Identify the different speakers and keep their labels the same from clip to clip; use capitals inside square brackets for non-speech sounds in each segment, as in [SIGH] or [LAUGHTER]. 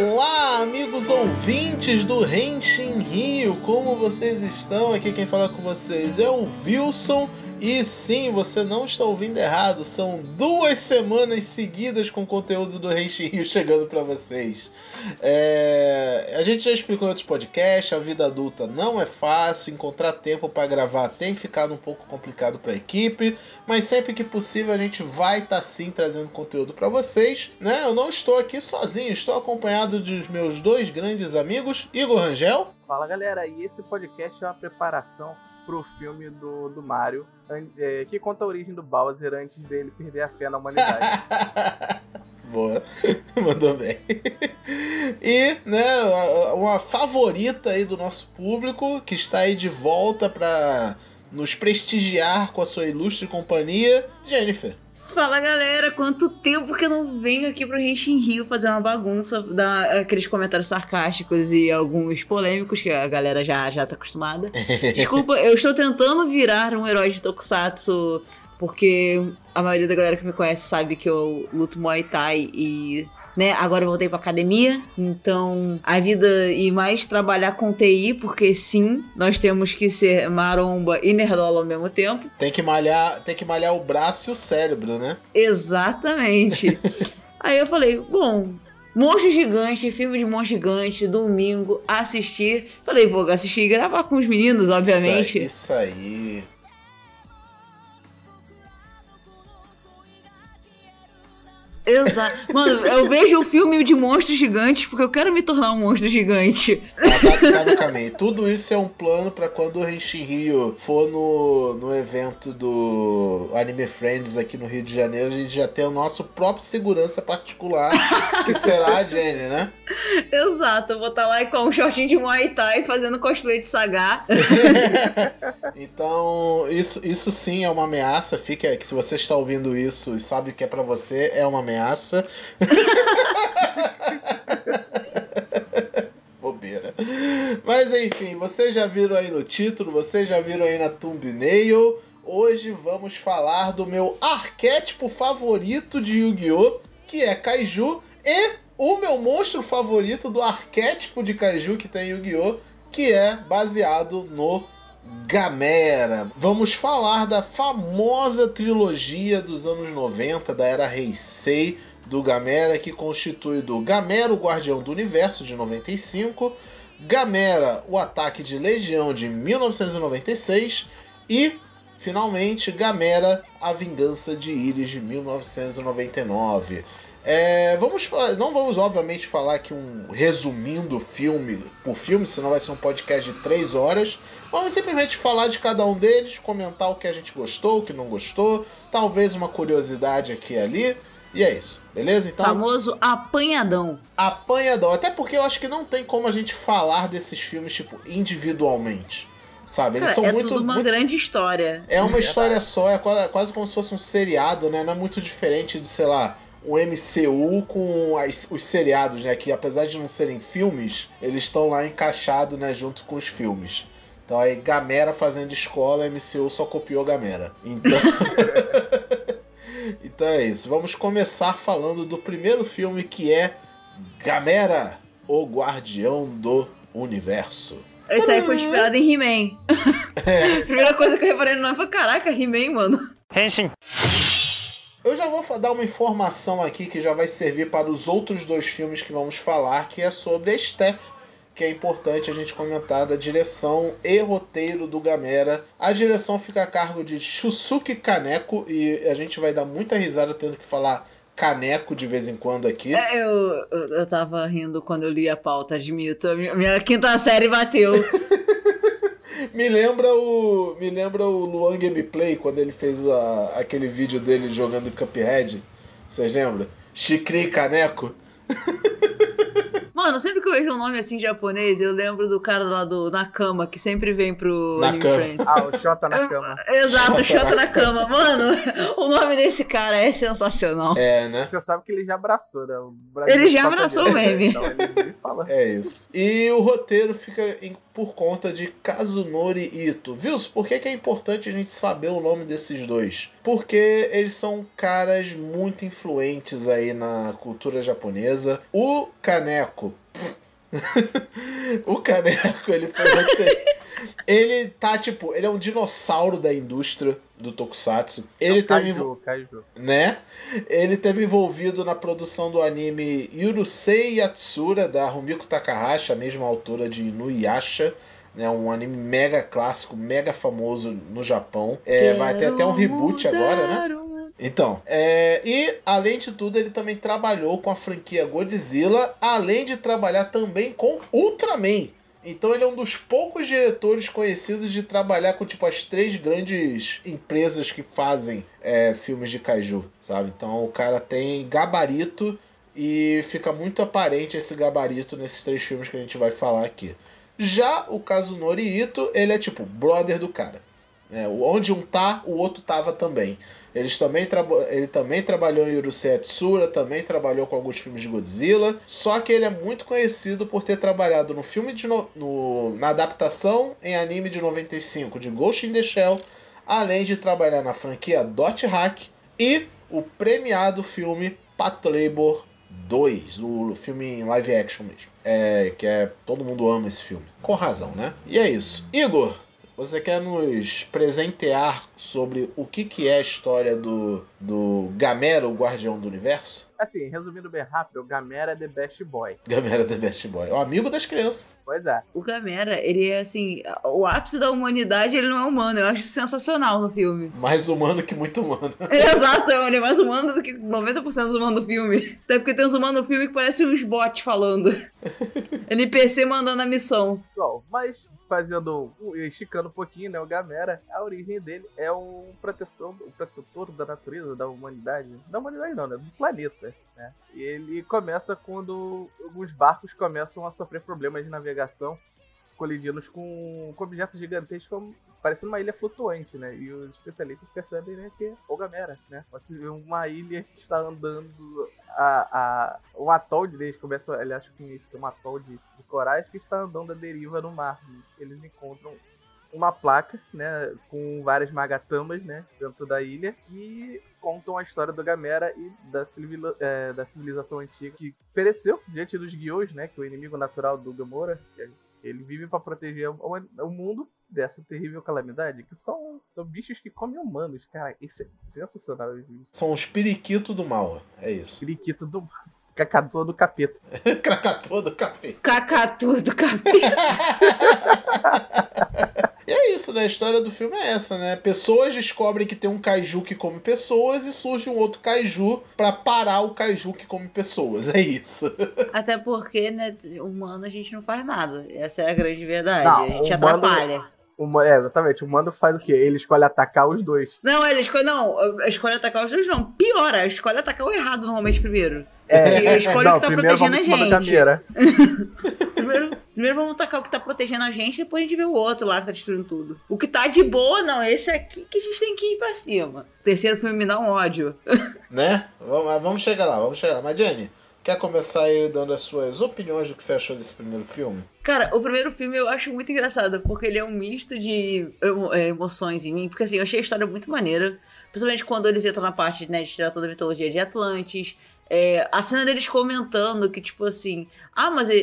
Speaker 1: Olá, amigos ouvintes do Renshin Rio, como vocês estão? Aqui quem fala com vocês é o Wilson. E sim, você não está ouvindo errado, são duas semanas seguidas com conteúdo do Renshin Rio chegando para vocês. É... A gente já explicou em outros podcasts, a vida adulta não é fácil, encontrar tempo para gravar tem ficado um pouco complicado para a equipe, mas sempre que possível a gente vai estar tá, sim trazendo conteúdo para vocês. Né? Eu não estou aqui sozinho, estou acompanhado dos meus dois grandes amigos, Igor Rangel.
Speaker 2: Fala galera, e esse podcast é uma preparação pro filme do, do Mario, é, que conta a origem do Bowser antes dele perder a fé na humanidade. [LAUGHS]
Speaker 1: Boa, [LAUGHS] mandou bem. E, né, uma favorita aí do nosso público, que está aí de volta para nos prestigiar com a sua ilustre companhia, Jennifer.
Speaker 3: Fala galera, quanto tempo que eu não venho aqui pro Genshin Rio fazer uma bagunça, dar aqueles comentários sarcásticos e alguns polêmicos que a galera já, já tá acostumada. [LAUGHS] Desculpa, eu estou tentando virar um herói de Tokusatsu porque a maioria da galera que me conhece sabe que eu luto Muay Thai e né? Agora eu voltei pra academia, então a vida e mais trabalhar com TI, porque sim, nós temos que ser maromba e nerdola ao mesmo tempo.
Speaker 1: Tem que malhar, tem que malhar o braço e o cérebro, né?
Speaker 3: Exatamente. [LAUGHS] Aí eu falei, bom, Monstro Gigante, filme de Monstro Gigante, domingo, assistir. Falei, vou assistir e gravar com os meninos, obviamente.
Speaker 1: Isso aí. Isso aí.
Speaker 3: Exato. Mano, eu vejo o filme de monstros gigantes porque eu quero me tornar um monstro gigante.
Speaker 1: No caminho. Tudo isso é um plano para quando o Rio for no, no evento do Anime Friends aqui no Rio de Janeiro, a gente já tem o nosso próprio segurança particular, que será a Jenny, né? [LAUGHS]
Speaker 3: Exato. Eu vou estar tá lá com um shortinho de Muay Thai fazendo cosplay de Saga. [LAUGHS]
Speaker 1: então, isso, isso sim é uma ameaça. Fica que se você está ouvindo isso e sabe que é para você, é uma ameaça [LAUGHS] ameaça. Bobeira. Mas enfim, vocês já viram aí no título, vocês já viram aí na thumbnail. Hoje vamos falar do meu arquétipo favorito de Yu-Gi-Oh! que é Kaiju, e o meu monstro favorito do arquétipo de Kaiju que tem Yu-Gi-Oh! que é baseado no Gamera. Vamos falar da famosa trilogia dos anos 90 da era Heisei do Gamera, que constitui do Gamera, o Guardião do Universo de 95, Gamera, o Ataque de Legião de 1996 e finalmente Gamera, a Vingança de Iris de 1999. É, vamos, não vamos, obviamente, falar aqui um resumindo filme por filme, senão vai ser um podcast de três horas. Vamos simplesmente falar de cada um deles, comentar o que a gente gostou, o que não gostou, talvez uma curiosidade aqui e ali. E é isso, beleza?
Speaker 3: Então, Famoso apanhadão.
Speaker 1: Apanhadão. Até porque eu acho que não tem como a gente falar desses filmes, tipo, individualmente. Sabe? Eles
Speaker 3: Cara,
Speaker 1: são
Speaker 3: é
Speaker 1: muito.
Speaker 3: tudo uma
Speaker 1: muito...
Speaker 3: grande história.
Speaker 1: É uma história só, é quase, quase como se fosse um seriado, né? Não é muito diferente de, sei lá, o MCU com as, os seriados, né? Que apesar de não serem filmes, eles estão lá encaixados, né? Junto com os filmes. Então aí Gamera fazendo escola, MCU só copiou Gamera. Então. [LAUGHS] então é isso. Vamos começar falando do primeiro filme que é Gamera, o Guardião do Universo.
Speaker 3: Esse aí foi inspirado em He-Man. É. [LAUGHS] Primeira coisa que eu reparei no nome foi: caraca, He-Man, mano. Henshin.
Speaker 1: Eu já vou dar uma informação aqui que já vai servir para os outros dois filmes que vamos falar, que é sobre a Steph, que é importante a gente comentar da direção e roteiro do Gamera. A direção fica a cargo de Shusuke Kaneko e a gente vai dar muita risada tendo que falar caneco de vez em quando aqui.
Speaker 3: É, eu, eu, eu tava rindo quando eu li a pauta, admito. Minha, minha quinta série bateu. [LAUGHS]
Speaker 1: me lembra o. Me lembra o Luan Gameplay quando ele fez a, aquele vídeo dele jogando Cuphead. Vocês lembram? Chicri Caneco. [LAUGHS]
Speaker 3: Mano, sempre que eu vejo um nome assim japonês, eu lembro do cara lá do Nakama, que sempre vem pro. Anime Friends.
Speaker 2: Ah, o Xota na cama.
Speaker 3: Exato, Shota na cama. Mano, [LAUGHS] o nome desse cara é sensacional.
Speaker 1: É, né?
Speaker 2: Você sabe que ele já abraçou, né?
Speaker 3: Ele já abraçou o meme.
Speaker 2: Então ele, ele fala.
Speaker 1: É isso. E o roteiro fica em- por conta de Kazunori Ito. Viu? Por que, que é importante a gente saber o nome desses dois? Porque eles são caras muito influentes aí na cultura japonesa. O Kaneko. [LAUGHS] o Kaneko, ele foi Ele tá, tipo, ele é um dinossauro da indústria do Tokusatsu. Ele
Speaker 2: É
Speaker 1: teve
Speaker 2: Kaiju, Kaiju.
Speaker 1: né? Ele teve envolvido na produção do anime Yurusei Yatsura, da Rumiko Takahashi, a mesma autora de Inuyasha, né? um anime mega clássico, mega famoso no Japão. É, vai ter até um reboot agora, né? Então, é, e além de tudo, ele também trabalhou com a franquia Godzilla, além de trabalhar também com Ultraman. Então ele é um dos poucos diretores conhecidos de trabalhar com tipo as três grandes empresas que fazem é, filmes de kaiju, sabe? Então o cara tem gabarito e fica muito aparente esse gabarito nesses três filmes que a gente vai falar aqui. Já o Kazunori Ito, ele é tipo brother do cara. né? onde um tá, o outro tava também. Eles também ele também trabalhou em Urusei Yatsura, também trabalhou com alguns filmes de Godzilla. Só que ele é muito conhecido por ter trabalhado no filme de no- no- na adaptação em anime de 95 de Ghost in the Shell, além de trabalhar na franquia Dot Hack e o premiado filme Pat Labor 2, o filme em live action mesmo. É, que é todo mundo ama esse filme. Com razão, né? E é isso. Igor, você quer nos presentear sobre o que, que é a história do, do Gamera, o Guardião do Universo?
Speaker 2: Assim, resumindo bem rápido, o Gamera é The Best Boy.
Speaker 1: Gamera The Best Boy, o amigo das crianças.
Speaker 2: Pois é.
Speaker 3: O Gamera, ele é assim, o ápice da humanidade, ele não é humano. Eu acho sensacional no filme. [LAUGHS]
Speaker 1: Mais humano que muito humano. [LAUGHS]
Speaker 3: Exato, ele é mais humano do que 90% dos humanos do filme. Até porque tem uns humanos no filme que parecem uns bots falando. [LAUGHS] NPC mandando a missão.
Speaker 2: Bom, mas fazendo, esticando um pouquinho, né, o Gamera, a origem dele é o proteção, o protetor da natureza, da humanidade, da humanidade não, né, do planeta, né? E ele começa quando alguns barcos começam a sofrer problemas de navegação, colidindo com, com objetos gigantescos, parecendo uma ilha flutuante, né? E os especialistas percebem, né, que é o Gamera, né? Uma ilha que está andando a, a, um atol de eles começam, aliás, com isso, que é um atol de, de corais que está andando à deriva no mar. Eles encontram uma placa, né, com várias magatambas, né, dentro da ilha, que contam a história do Gamera e da, é, da civilização antiga que pereceu diante dos guiões, né, que é o inimigo natural do Gamora. que é- Ele vive para proteger o, o mundo dessa terrível calamidade, que são, são bichos que comem humanos. Cara, isso é sensacional.
Speaker 1: São os periquitos do mal, é isso. [LAUGHS]
Speaker 2: Periquito do cacatua do capeta.
Speaker 1: Krakatoa do café.
Speaker 3: Cacatu do capeta. [LAUGHS]
Speaker 1: E é isso, né? A história do filme é essa, né? Pessoas descobrem que tem um kaiju que come pessoas e surge um outro kaiju pra parar o kaiju que come pessoas. É isso. [LAUGHS]
Speaker 3: Até porque, né, humano a gente não faz nada. Essa é a grande verdade.
Speaker 2: Não,
Speaker 3: a gente
Speaker 2: humano-
Speaker 3: atrapalha.
Speaker 2: O, ma- é, exatamente, o mando faz o quê? Ele escolhe atacar os dois.
Speaker 3: Não, ele escolhe. Não, escolhe atacar os dois, não. Piora, escolhe atacar o errado normalmente primeiro.
Speaker 2: É,
Speaker 3: a escolha que tá
Speaker 2: primeiro
Speaker 3: protegendo
Speaker 2: vamos
Speaker 3: a
Speaker 2: em cima da
Speaker 3: gente. [LAUGHS] [LAUGHS] Primeiro, primeiro vamos atacar o que tá protegendo a gente, depois a gente vê o outro lá que tá destruindo tudo. O que tá de boa, não, esse aqui que a gente tem que ir pra cima. O terceiro filme me dá um ódio. [LAUGHS]
Speaker 1: Né? Vamos, vamos chegar lá, vamos chegar lá. Mas, Jenny, quer começar aí dando as suas opiniões do que você achou desse primeiro filme?
Speaker 3: Cara, o primeiro filme eu acho muito engraçado, porque ele é um misto de emo- é, emoções em mim. Porque assim, eu achei a história muito maneira. Principalmente quando eles entram na parte né, de tirar toda a mitologia de Atlantis. É, a cena deles comentando que, tipo assim, ah, mas é,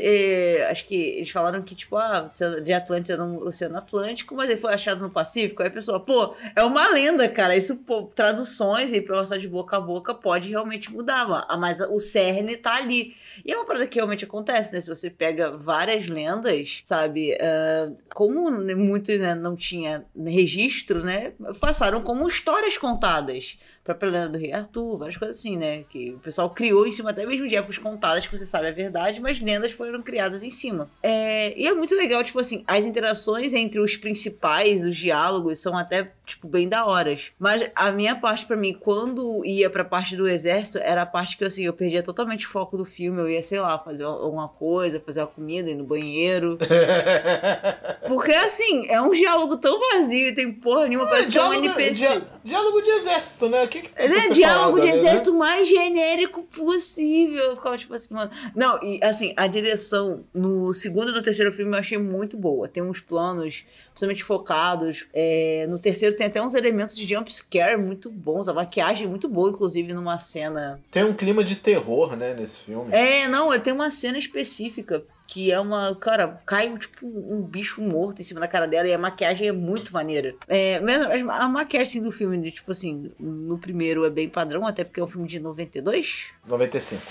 Speaker 3: é, acho que eles falaram que, tipo, ah, de Atlantis é no Oceano Atlântico, mas ele foi achado no Pacífico. Aí a pessoa, pô, é uma lenda, cara. Isso, pô, traduções e passar de boca a boca pode realmente mudar, ma- mas o cerne tá ali. E é uma parada que realmente acontece, né? Se você pega várias lendas, sabe? ah, como muitos né, não tinha registro, né? Passaram como histórias contadas. Própria lenda do Rei Arthur, várias coisas assim, né? Que o pessoal criou em cima até mesmo de épocas contadas que você sabe a verdade, mas lendas foram criadas em cima. É, e é muito legal, tipo assim, as interações entre os principais, os diálogos, são até, tipo, bem da horas. Mas a minha parte, para mim, quando ia pra parte do exército, era a parte que, assim, eu perdia totalmente o foco do filme. Eu ia, sei lá, fazer alguma coisa, fazer uma comida, ir no banheiro. [LAUGHS] Porque, assim, é um diálogo tão vazio e tem porra nenhuma, é, parece que é um NPC.
Speaker 1: diálogo de exército, né? O que, que tem
Speaker 3: é, diálogo de exército né? mais genérico possível. Eu ficava tipo assim, mano. Não, e assim, a direção no segundo e no terceiro filme eu achei muito boa. Tem uns planos, principalmente focados. É, no terceiro tem até uns elementos de jump scare muito bons. A maquiagem é muito boa, inclusive, numa cena.
Speaker 1: Tem um clima de terror, né, nesse filme.
Speaker 3: É, não, ele tem uma cena específica que é uma. Cara, cai tipo um bicho morto em cima da cara dela e a maquiagem é muito maneira. É, mesmo, a maquiagem do filme, tipo assim, no primeiro é bem padrão, até porque é um filme de 92?
Speaker 1: 95.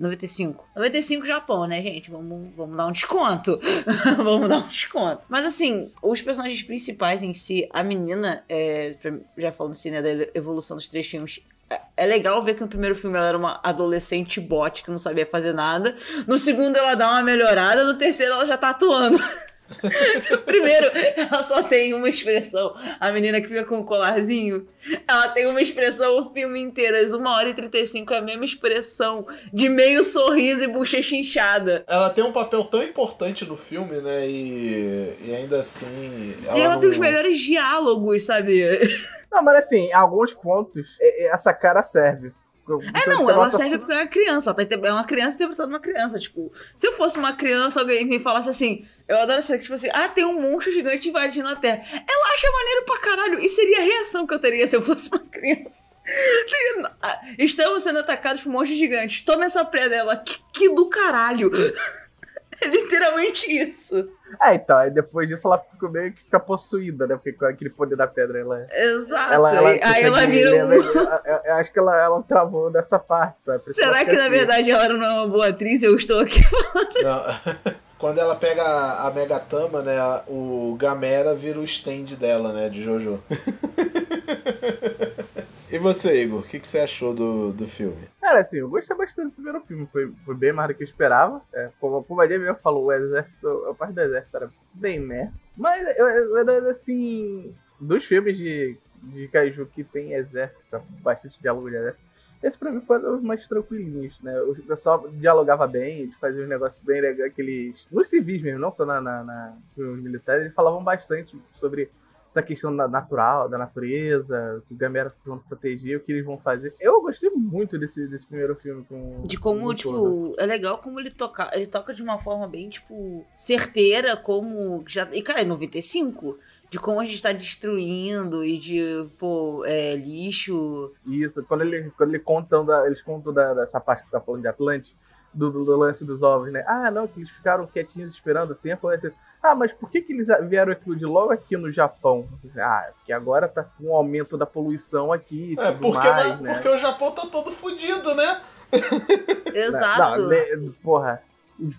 Speaker 3: 95. 95 Japão, né, gente? Vamos, vamos dar um desconto. [LAUGHS] vamos dar um desconto. Mas assim, os personagens principais em si, a menina, é, já falando assim, né, da evolução dos três filmes, é legal ver que no primeiro filme ela era uma adolescente bot que não sabia fazer nada. No segundo ela dá uma melhorada, no terceiro ela já tá atuando. [LAUGHS] [LAUGHS] Primeiro, ela só tem uma expressão. A menina que fica com o colarzinho, ela tem uma expressão o filme inteiro. Às 1 hora e 35 é a mesma expressão. De meio sorriso e bochecha inchada.
Speaker 1: Ela tem um papel tão importante no filme, né? E, e ainda assim.
Speaker 3: Ela e ela não... tem os melhores diálogos, sabe?
Speaker 2: Não, mas assim, em alguns pontos, essa cara serve.
Speaker 3: É, não, ela serve porque é uma criança. Ela tá, é uma criança interpretando uma criança. Tipo, se eu fosse uma criança, alguém me falasse assim. Eu adoro essa, tipo assim, ah, tem um monstro gigante invadindo a Terra. Ela acha maneiro pra caralho. E seria a reação que eu teria se eu fosse uma criança. [LAUGHS] Ah, estamos sendo atacados por monstros gigantes. Toma essa pré dela. Que, que do caralho. É [LAUGHS] literalmente isso.
Speaker 2: É, então, aí depois disso ela fica meio que fica possuída, né? Porque com aquele poder da pedra ela.
Speaker 3: Exato. Ela, ela aí ela vira um.
Speaker 2: Eu, eu, acho que ela, ela travou dessa parte, sabe?
Speaker 3: Será que, que na assim. verdade ela não é uma boa atriz? Eu estou aqui falando. [LAUGHS]
Speaker 1: Não. [LAUGHS] Quando ela pega a Megatama, né? O Gamera vira o stand dela, né? De Jojo. E você, Igor, o que, que você achou do, do filme?
Speaker 2: Cara, assim, eu gostei bastante do primeiro filme. Foi, foi bem mais do que eu esperava. É, como a Pumadia mesmo falou, o exército, a parte do exército era bem meh. Mas, eu, eu, assim, dos filmes de, de Kaiju que tem exército, tá bastante diálogo de exército, esse pra mim foi um dos mais tranquilinhos, né? O pessoal dialogava bem, fazia uns negócios bem legais, aqueles. Nos civis mesmo, não só na, na, na, nos militares, eles falavam bastante sobre essa questão da natural, da natureza, que o Gamera vão proteger, o que eles vão fazer. Eu gostei muito desse, desse primeiro filme com.
Speaker 3: De como, tipo, é legal como ele toca. Ele toca de uma forma bem, tipo, certeira, como. Já, e, cara, é 95 de como a gente tá destruindo e de, pô, é, lixo.
Speaker 2: Isso, quando ele, quando ele contam da, eles contam da, dessa parte que tá falando de Atlante, do, do, lance dos ovos, né? Ah, não, que eles ficaram quietinhos esperando o tempo. Né? Ah, mas por que, que eles vieram explodir logo aqui no Japão? Ah, porque agora tá com um aumento da poluição aqui e é, tudo
Speaker 1: porque,
Speaker 2: mais, né?
Speaker 1: Porque o Japão tá todo fodido, né? [LAUGHS]
Speaker 3: Exato.
Speaker 2: Não, não, porra,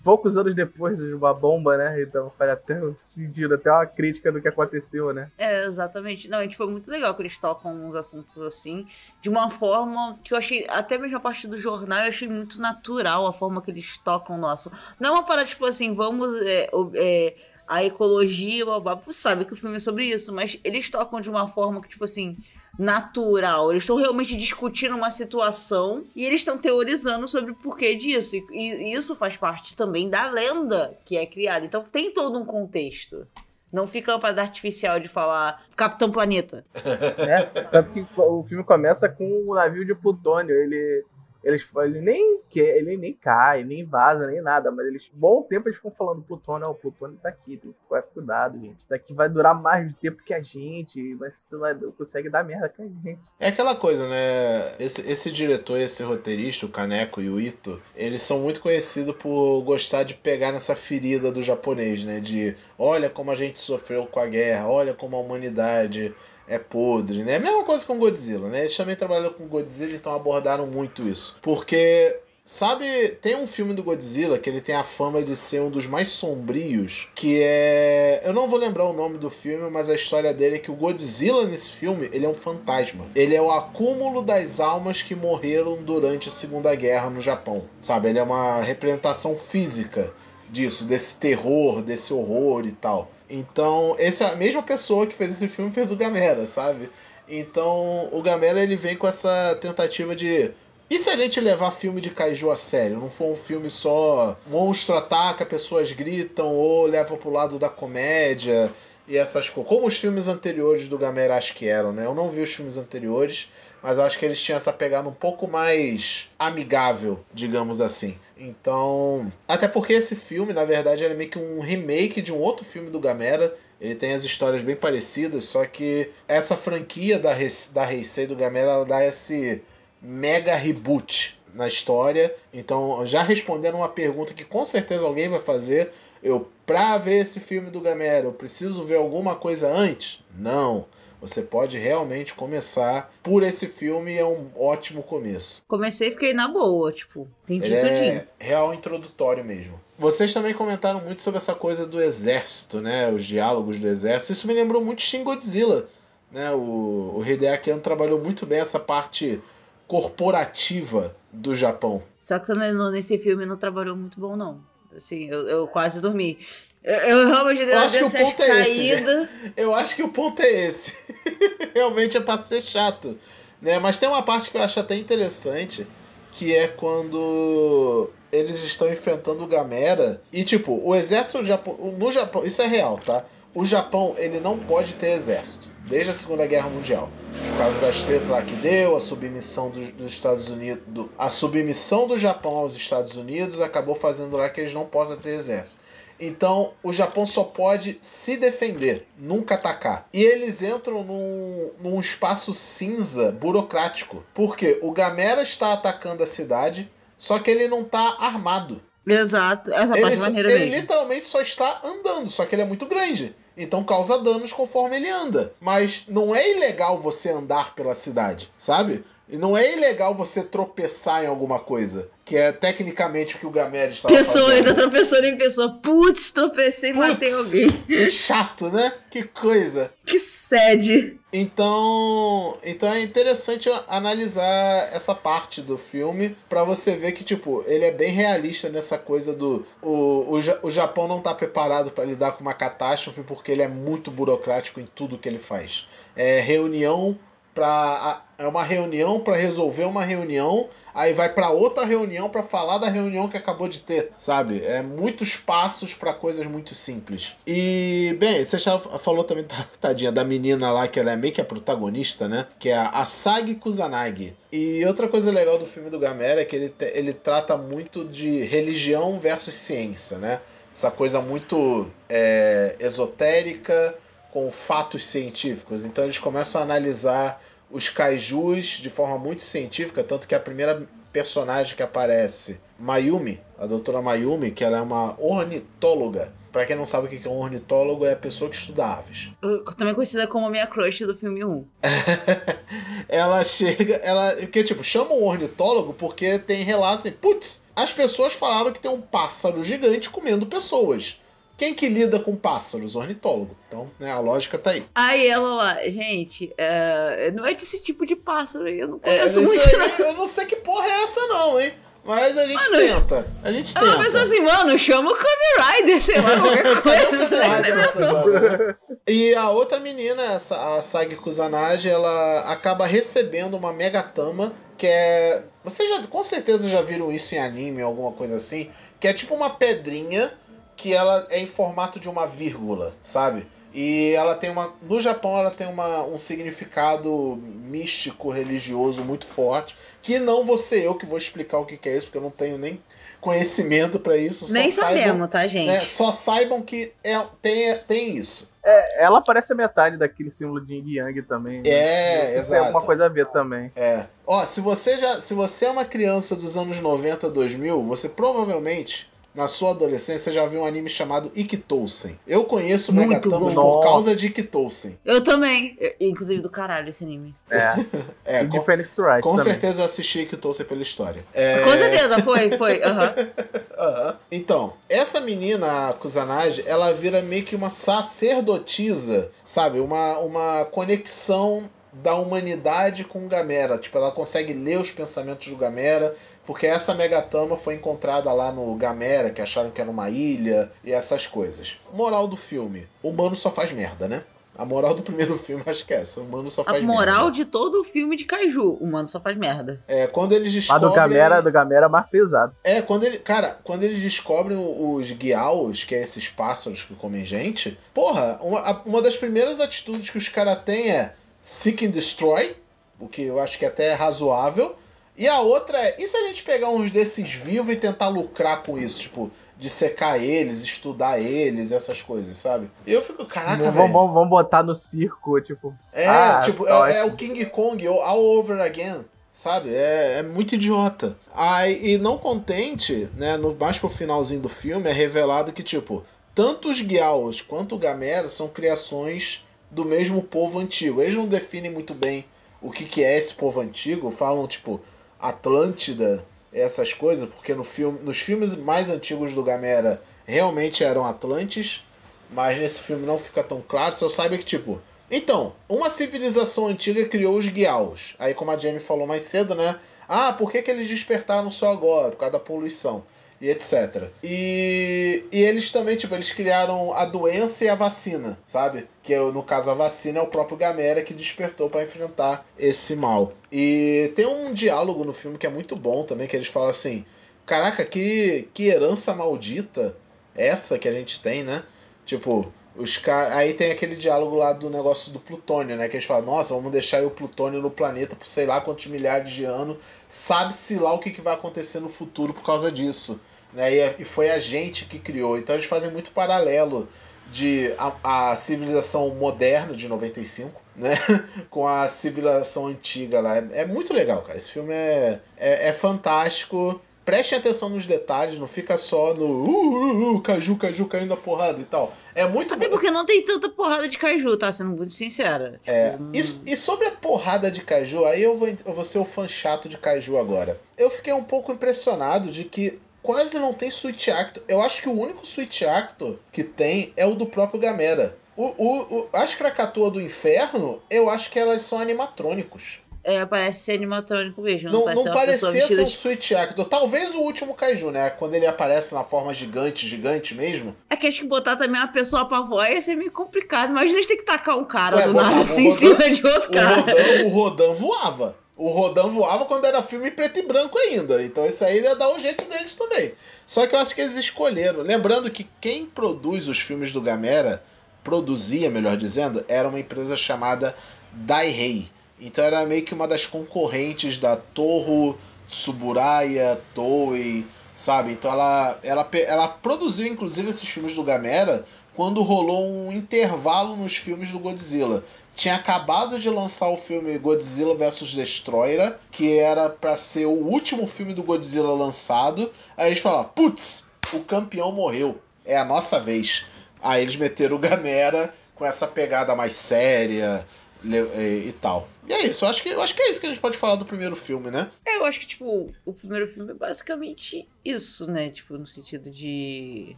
Speaker 2: poucos anos depois de uma bomba, né? Então faz até sentido, até uma crítica do que aconteceu, né?
Speaker 3: É, exatamente. Não, tipo, é muito legal que eles tocam uns assuntos assim, de uma forma que eu achei, até mesmo a parte do jornal, eu achei muito natural a forma que eles tocam o nosso. Não é uma parada, tipo assim, vamos. É, é, a ecologia, blá, blá, você sabe que o filme é sobre isso, mas eles tocam de uma forma que, tipo assim, natural. Eles estão realmente discutindo uma situação e eles estão teorizando sobre o porquê disso. E, e, isso faz parte também da lenda que é criada. Então tem todo um contexto. Não fica uma parada artificial de falar Capitão Planeta. [LAUGHS]
Speaker 2: É, tanto que o filme começa com o navio de plutônio. Ele eles, ele nem ele nem cai, nem vaza, nem nada, mas eles, bom tempo eles ficam falando, Plutônio, o Plutônio tá aqui, tem que ficar cuidado, gente. Isso aqui vai durar mais tempo que a gente, mas você vai, consegue dar merda com a gente.
Speaker 1: É aquela coisa, né? Esse, esse diretor, esse roteirista, o Kaneko e o Ito, eles são muito conhecidos por gostar de pegar nessa ferida do japonês, né? De olha como a gente sofreu com a guerra, olha como a humanidade é podre, né? A mesma coisa com Godzilla, né? Eles também trabalham com Godzilla, então abordaram muito isso. Porque Sabe, tem um filme do Godzilla que ele tem a fama de ser um dos mais sombrios, que é, eu não vou lembrar o nome do filme, mas a história dele é que o Godzilla nesse filme, ele é um fantasma. Ele é o acúmulo das almas que morreram durante a Segunda Guerra no Japão. Sabe, ele é uma representação física disso, desse terror, desse horror e tal. Então, essa a mesma pessoa que fez esse filme fez o Gamera, sabe? Então, o Gamera ele vem com essa tentativa de e se a gente levar filme de kaiju a sério? Não for um filme só monstro ataca, pessoas gritam ou leva pro lado da comédia e essas coisas. Como os filmes anteriores do Gamera acho que eram, né? Eu não vi os filmes anteriores, mas eu acho que eles tinham essa pegada um pouco mais amigável, digamos assim. Então, até porque esse filme, na verdade, era meio que um remake de um outro filme do Gamera. Ele tem as histórias bem parecidas, só que essa franquia da, da Heisei do Gamera ela dá esse mega reboot na história. Então, já respondendo uma pergunta que com certeza alguém vai fazer, eu pra ver esse filme do Gamera, eu preciso ver alguma coisa antes? Não. Você pode realmente começar por esse filme, é um ótimo começo.
Speaker 3: Comecei e fiquei na boa, tipo, entendi
Speaker 1: Ele
Speaker 3: tudinho.
Speaker 1: É real introdutório mesmo. Vocês também comentaram muito sobre essa coisa do exército, né? Os diálogos do exército. Isso me lembrou muito Shin Godzilla. Né? O, o Hideaki Anno trabalhou muito bem essa parte corporativa do Japão.
Speaker 3: Só que nesse filme não trabalhou muito bom, não. Assim, eu, eu quase dormi. Eu, eu realmente dei uma
Speaker 1: dessas caídas. É eu acho que o ponto é esse. [LAUGHS] realmente é pra ser chato. Né? Mas tem uma parte que eu acho até interessante, que é quando eles estão enfrentando o Gamera. E tipo, o exército do Japão. No Japão, isso é real, tá? O Japão, ele não pode ter exército desde a Segunda Guerra Mundial. Por causa das tretas lá que deu, a submissão do, dos Estados Unidos, do, a submissão do Japão aos Estados Unidos acabou fazendo lá que eles não possam ter exército. Então o Japão só pode se defender, nunca atacar. E eles entram num, num espaço cinza burocrático. Porque o Gamera está atacando a cidade, só que ele não está armado.
Speaker 3: Exato, essa ele, parte maneira
Speaker 1: ele
Speaker 3: mesmo.
Speaker 1: Ele literalmente só está andando, só que ele é muito grande. Então causa danos conforme ele anda. Mas não é ilegal você andar pela cidade, sabe? E não é ilegal você tropeçar em alguma coisa. Que é tecnicamente o que o Gamera estava
Speaker 3: pessoa,
Speaker 1: fazendo.
Speaker 3: ainda tropeçando em pessoa. Putz, tropecei e matei alguém.
Speaker 1: Chato, né? Que coisa.
Speaker 3: Que sede.
Speaker 1: Então, então é interessante analisar essa parte do filme para você ver que tipo ele é bem realista nessa coisa do o, o, o Japão não está preparado para lidar com uma catástrofe porque ele é muito burocrático em tudo que ele faz. É reunião para é uma reunião para resolver uma reunião, aí vai para outra reunião para falar da reunião que acabou de ter, sabe? É muitos passos para coisas muito simples. E bem, você já falou também [LAUGHS] tadinha da menina lá que ela é meio que a protagonista, né? Que é a Asagi Kusanagi. E outra coisa legal do filme do Gamera é que ele, ele trata muito de religião versus ciência, né? Essa coisa muito é, esotérica com fatos científicos. Então eles começam a analisar os kaijus de forma muito científica, tanto que a primeira personagem que aparece, Mayumi, a doutora Mayumi, que ela é uma ornitóloga. Para quem não sabe o que é um ornitólogo, é a pessoa que estuda aves.
Speaker 3: Também conhecida como a minha crush do filme 1. [LAUGHS]
Speaker 1: ela chega, ela, porque tipo, chama um ornitólogo porque tem relatos assim, putz, as pessoas falaram que tem um pássaro gigante comendo pessoas. Quem que lida com pássaros? Ornitólogo. Então, né, a lógica tá aí.
Speaker 3: Aí ela lá, gente, é, não é desse tipo de pássaro aí, eu não é, conheço é, muito.
Speaker 1: Aí, não. Eu não sei que porra é essa, não, hein? Mas a gente mano, tenta. A gente tenta. Ela
Speaker 3: pensa assim, mano, chama o Kamen Rider, sei lá, qualquer [LAUGHS] coisa.
Speaker 1: e a outra menina, essa, a Sagi Kusanagi, ela acaba recebendo uma Megatama, que é. Vocês já com certeza já viram isso em anime, alguma coisa assim, que é tipo uma pedrinha que ela é em formato de uma vírgula, sabe? E ela tem uma. No Japão ela tem uma, um significado místico, religioso muito forte. Que não vou ser eu que vou explicar o que, que é isso, porque eu não tenho nem conhecimento para isso.
Speaker 3: Nem sabemos, saibam, tá, gente? Né,
Speaker 1: só saibam que é, tem, tem isso.
Speaker 2: É, ela parece a metade daquele símbolo de Yin Yang também.
Speaker 1: Né? É, exato. Tem
Speaker 2: alguma coisa a ver também.
Speaker 1: É. Ó, se você já, se você é uma criança dos anos 90, 2000, você provavelmente na sua adolescência, já viu um anime chamado Ikitousen. Eu conheço
Speaker 3: Muito
Speaker 1: Megatamas
Speaker 2: bom.
Speaker 1: por
Speaker 2: Nossa.
Speaker 1: causa de Ikitousen.
Speaker 3: Eu também. Eu- inclusive do caralho esse anime.
Speaker 2: É. [LAUGHS]
Speaker 1: É,
Speaker 2: e de
Speaker 1: com,
Speaker 2: Phoenix Wright
Speaker 1: com
Speaker 2: também.
Speaker 1: certeza eu assisti Ikitousen pela história. É,
Speaker 3: Com certeza, foi, foi. aham. [LAUGHS]
Speaker 1: Aham. Então, essa menina, a Kusanagi, ela vira meio que uma sacerdotisa, sabe? Uma, uma conexão da humanidade com o Gamera. Tipo, ela consegue ler os pensamentos do Gamera, porque essa Megatama foi encontrada lá no Gamera, que acharam que era uma ilha, e essas coisas. Moral do filme: o humano só faz merda, né? A moral do [LAUGHS] primeiro filme, acho que é essa: o humano só
Speaker 3: A
Speaker 1: faz
Speaker 3: moral
Speaker 1: merda.
Speaker 3: de todo o filme de Kaiju. O mano só faz merda.
Speaker 1: É, quando eles
Speaker 2: Mas
Speaker 1: descobrem.
Speaker 2: do Gamera, do Gamera mais frisado.
Speaker 1: É, quando ele. Cara, quando eles descobrem os guiaos, que é esses pássaros que comem gente, porra, uma, a- uma das primeiras atitudes que os caras têm é seek and destroy, o que eu acho que até é razoável. E a outra é, e se a gente pegar uns desses vivos e tentar lucrar com isso? Tipo, dissecar eles, estudar eles, essas coisas, sabe? E eu fico, caraca,
Speaker 2: vamos,
Speaker 1: velho.
Speaker 2: vamos, vamos botar no circo, tipo.
Speaker 1: É,
Speaker 2: Ah,
Speaker 1: tipo,
Speaker 2: tá
Speaker 1: é, é o King Kong all all over again, sabe? É, é muito idiota. Aí, e não contente, né, no, mais pro finalzinho do filme, é revelado que, tipo, tanto os Gyaos quanto o Gamera são criações do mesmo povo antigo. Eles não definem muito bem o que, que é esse povo antigo, falam, tipo, Atlântida, essas coisas, porque no filme, nos filmes mais antigos do Gamera realmente eram Atlantes, mas nesse filme não fica tão claro. Só sabe que, tipo, então, uma civilização antiga criou os Gyaos. Aí, como a Jenny falou mais cedo, né? Ah, por que, que eles despertaram só agora? Por causa da poluição. E etc. E, e eles também, tipo, eles criaram a doença e a vacina, sabe? Que é, no caso a vacina é o próprio Gamera que despertou para enfrentar esse mal. E tem um diálogo no filme que é muito bom também, que eles falam assim: Caraca, que, que herança maldita essa que a gente tem, né? Tipo, os car... Aí tem aquele diálogo lá do negócio do plutônio, né? Que eles falam, nossa, vamos deixar o plutônio no planeta por sei lá quantos milhares de anos. Sabe-se lá o que, que vai acontecer no futuro por causa disso. Né? E, é- e foi a gente que criou. Então eles fazem muito paralelo de a, a civilização moderna de 95, né? [LAUGHS] Com a civilização antiga lá. É, é muito legal, cara. Esse filme é, é, é fantástico. Prestem atenção nos detalhes, não fica só no uh, uh, uh, caju, caju caindo a porrada e tal. É muito
Speaker 3: Até porque não tem tanta porrada de Kaiju, tá? Sendo muito sincera.
Speaker 1: é,
Speaker 3: Tipo,
Speaker 1: e, e sobre a porrada de Kaiju, aí eu vou, eu vou ser o fã chato de Kaiju agora. Eu fiquei um pouco impressionado de que quase não tem Switch Actor. Eu acho que o único Switch Actor que tem é o do próprio Gamera. O, o, o, as Krakatoa do Inferno, eu acho que elas são animatrônicos.
Speaker 3: É, parece ser animatrônico mesmo.
Speaker 1: Não, não parecia ser um
Speaker 3: de...
Speaker 1: Switch Actor. Talvez o último Kaiju, né? Quando ele aparece na forma gigante, gigante mesmo.
Speaker 3: É que acho que botar também uma pessoa pra voar ia ser meio complicado. Imagina eles ter que tacar um cara
Speaker 1: Ué,
Speaker 3: do nada assim em cima de outro
Speaker 1: O
Speaker 3: cara.
Speaker 1: Rodan, o Rodan voava. O Rodan voava quando era filme preto e branco ainda. Então isso aí ia dar o jeito deles também. Só que eu acho que eles escolheram. Lembrando que quem produz os filmes do Gamera, produzia, melhor dizendo, era uma empresa chamada Daihei. Então era meio que uma das concorrentes da Toho, Tsuburaya, Toei, sabe? Então ela, ela, ela produziu inclusive esses filmes do Gamera quando rolou um intervalo nos filmes do Godzilla. Tinha acabado de lançar o filme Godzilla vs Destroyer, que era pra ser o último filme do Godzilla lançado. Aí eles falaram: putz, o campeão morreu, é a nossa vez. Aí eles meteram o Gamera com essa pegada mais séria e, e tal. E é isso, eu acho, que, eu acho que é isso que a gente pode falar do primeiro filme, né?
Speaker 3: É, eu acho que, tipo, o primeiro filme é basicamente isso, né? Tipo, no sentido de.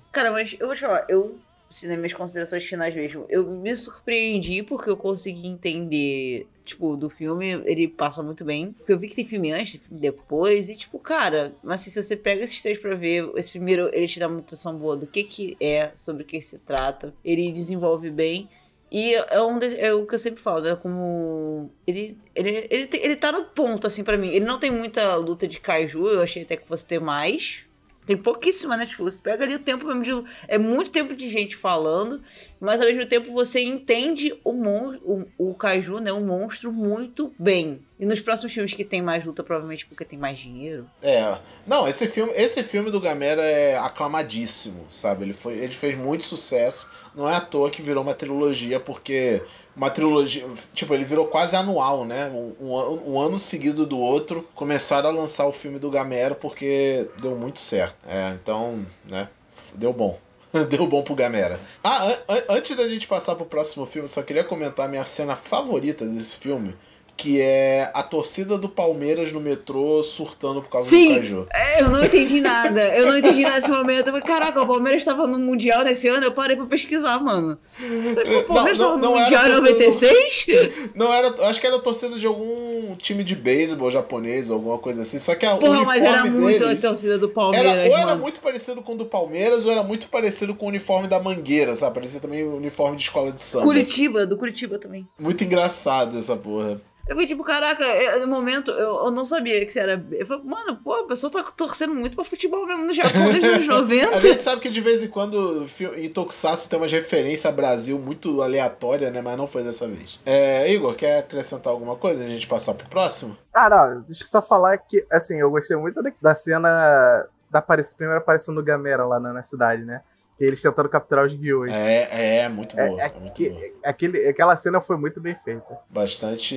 Speaker 3: Cara, mas eu vou te falar, eu. Se nas minhas considerações finais mesmo, eu me surpreendi porque eu consegui entender, tipo, do filme, ele passa muito bem. Porque eu vi que tem filme antes, tem filme depois, e tipo, cara, mas assim, se você pega esses três pra ver, esse primeiro ele te dá uma noção boa do que que é, sobre o que se trata, ele desenvolve bem. E é, um de- é o que eu sempre falo, né? Como. Ele, ele, ele, ele tá no ponto, assim, pra mim. Ele não tem muita luta de kaiju, eu achei até que fosse ter mais. Tem pouquíssima, você pega ali o tempo mesmo de. É muito tempo de gente falando, mas ao mesmo tempo você entende o, mon o, o kaiju, né? O monstro muito bem. E nos próximos filmes que tem mais luta, provavelmente porque tem mais dinheiro.
Speaker 1: É. Não, esse filme, esse filme do Gamera é aclamadíssimo, sabe? Ele, foi, ele fez muito sucesso. Não é à toa que virou uma trilogia, porque uma trilogia. Tipo, ele virou quase anual, né? Um, um, um, ano seguido do outro, começaram a lançar o filme do Gamera porque deu muito certo. É, então, né? Deu bom. [LAUGHS] deu bom pro Gamera. Ah, an an antes da gente passar pro próximo filme, só queria comentar minha cena favorita desse filme que é a torcida do Palmeiras no metrô surtando por causa
Speaker 3: Sim,
Speaker 1: do Caju.
Speaker 3: É, eu não entendi nada. Eu não entendi nada nesse momento. Eu falei, caraca, o Palmeiras estava no Mundial nesse ano, eu parei pra pesquisar, mano. O Palmeiras estava no Mundial em 96?
Speaker 1: Do... [LAUGHS] Não era, acho que era a torcida de algum time de beisebol japonês, alguma coisa assim. Só que a
Speaker 3: Porra, mas era muito a torcida do Palmeiras.
Speaker 1: Era, ou
Speaker 3: mano.
Speaker 1: era muito parecido com o do Palmeiras, ou era muito parecido com o uniforme da Mangueira, sabe? Parecia também o uniforme de escola de samba.
Speaker 3: Curitiba, do Curitiba também.
Speaker 1: Muito engraçado essa porra.
Speaker 3: Eu fui tipo, caraca, no momento eu, eu não sabia que você era. Eu falei, mano, pô, a pessoa tá torcendo muito pra futebol mesmo no Japão desde os [LAUGHS] anos 90.
Speaker 1: a gente sabe que de vez em quando em Tokusatsu tem uma referência a Brasil muito aleatória, né? Mas não foi dessa vez. É, Igor, quer acrescentar alguma coisa? A gente passar pro próximo?
Speaker 2: Ah, não, deixa eu só falar que, assim, eu gostei muito da cena da primeira aparição do Gamera lá na, na cidade, né? Eles tentando capturar os guiões.
Speaker 1: É, é, muito boa. É, é, muito
Speaker 2: que, boa. Aquele, aquela cena foi muito bem feita.
Speaker 1: Bastante.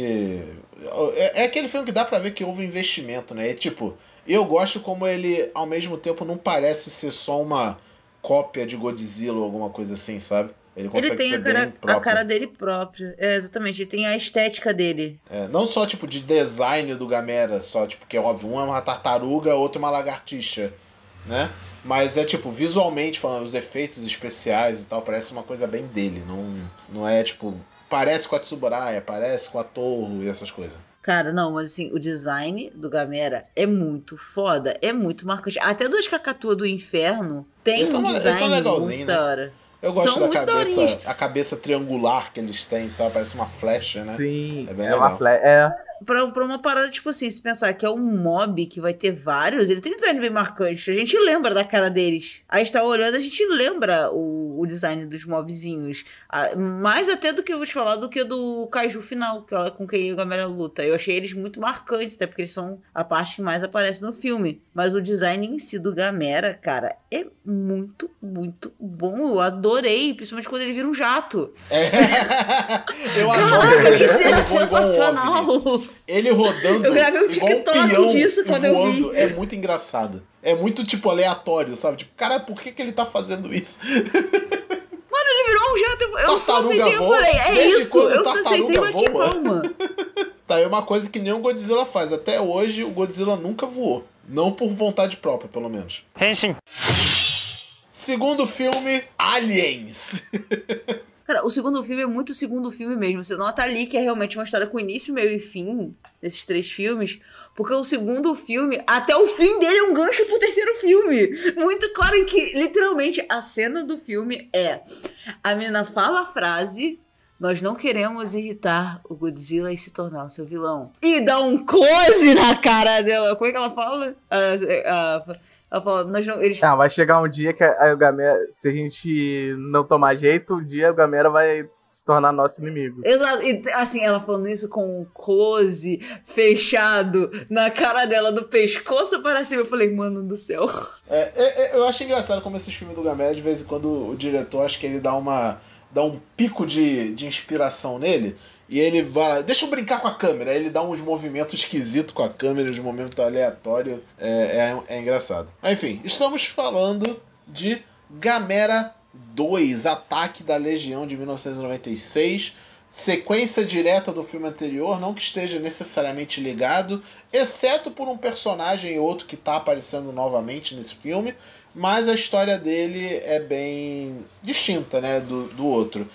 Speaker 1: É, é, aquele filme que dá pra ver que houve investimento, né? E, tipo, eu gosto como ele, ao mesmo tempo, não parece ser só uma cópia de Godzilla ou alguma coisa assim, sabe? Ele, consegue
Speaker 3: ele tem
Speaker 1: ser
Speaker 3: a cara, a cara dele próprio. É, exatamente. Ele tem a estética dele.
Speaker 1: É, não só, tipo, de design do Gamera, só, tipo, que é óbvio, um é uma tartaruga, outro é uma lagartixa, né? Mas é tipo, visualmente falando, os efeitos especiais e tal, parece uma coisa bem dele. Não, não é tipo. Parece com a Tsuburaya, parece com a Torre e essas coisas.
Speaker 3: Cara, não, mas assim, o design do Gamera é muito foda, é muito marcante. Até dos Cacatua do Inferno tem esse um é, design é muito né? da hora.
Speaker 1: Eu gosto São da cabeça, a cabeça triangular que eles têm, sabe? Parece uma flecha, né?
Speaker 2: Sim, é, bem é uma flecha. É,
Speaker 3: pra, pra uma parada, tipo assim, se pensar que é um mob que vai ter vários, ele tem design bem marcante. A gente lembra da cara deles. Aí está olhando, a gente lembra o, o design dos mobzinhos. Ah, mais até do que eu vou te falar do que do Kaiju final, que ela, com quem a Gamera luta. Eu achei eles muito marcantes, até porque eles são a parte que mais aparece no filme. Mas o design em si do Gamera, cara, é muito, muito bom. Eu adorei, principalmente quando ele vira um jato.
Speaker 1: É. [LAUGHS] eu
Speaker 3: Caraca, adoro. que cena sensacional!
Speaker 1: Ele rodando.
Speaker 3: Eu gravei um TikTok disso quando voando, eu vi.
Speaker 1: É muito engraçado. É muito, tipo, aleatório, sabe? Tipo, cara, por que, que ele tá fazendo isso? [LAUGHS]
Speaker 3: Mano, ele virou um jato. Eu tartaruga só aceitei e falei, é isso. Eu só aceitei e bati palma.
Speaker 1: Tá, é uma coisa que nem o Godzilla faz. Até hoje, o Godzilla nunca voou. Não por vontade própria, pelo menos.
Speaker 2: Henshin.
Speaker 1: Segundo filme, Aliens. [LAUGHS]
Speaker 3: Cara, o segundo filme é muito o segundo filme mesmo. Você nota ali que é realmente uma história com início, meio e fim, desses três filmes. Porque o segundo filme, até o fim dele é um gancho pro terceiro filme. Muito claro que, literalmente, a cena do filme é: a menina fala a frase. Nós não queremos irritar o Godzilla e se tornar o seu vilão. E dá um close na cara dela. Como é que ela fala? Uh, uh, ela falou, nós não, eles...
Speaker 2: Ah, vai chegar um dia que a, o Gamera, se a gente não tomar jeito, um dia o Gamera vai se tornar nosso inimigo.
Speaker 3: Exato, e assim, ela falando isso com um close fechado na cara dela, do pescoço para cima. Eu falei, mano do céu.
Speaker 1: É, é, é, eu acho engraçado como esses filmes do Gamera, de vez em quando o diretor, acho que ele dá uma. dá um pico de, de inspiração nele. E ele vai. Deixa eu brincar com a câmera. Ele dá uns movimentos esquisitos com a câmera, uns movimentos aleatórios. É, é, é engraçado. Mas, enfim, estamos falando de Gamera 2, Ataque da Legião de 1996. Sequência direta do filme anterior, não que esteja necessariamente ligado, exceto por um personagem ou outro que está aparecendo novamente nesse filme, mas a história dele é bem distinta né, do, do outro.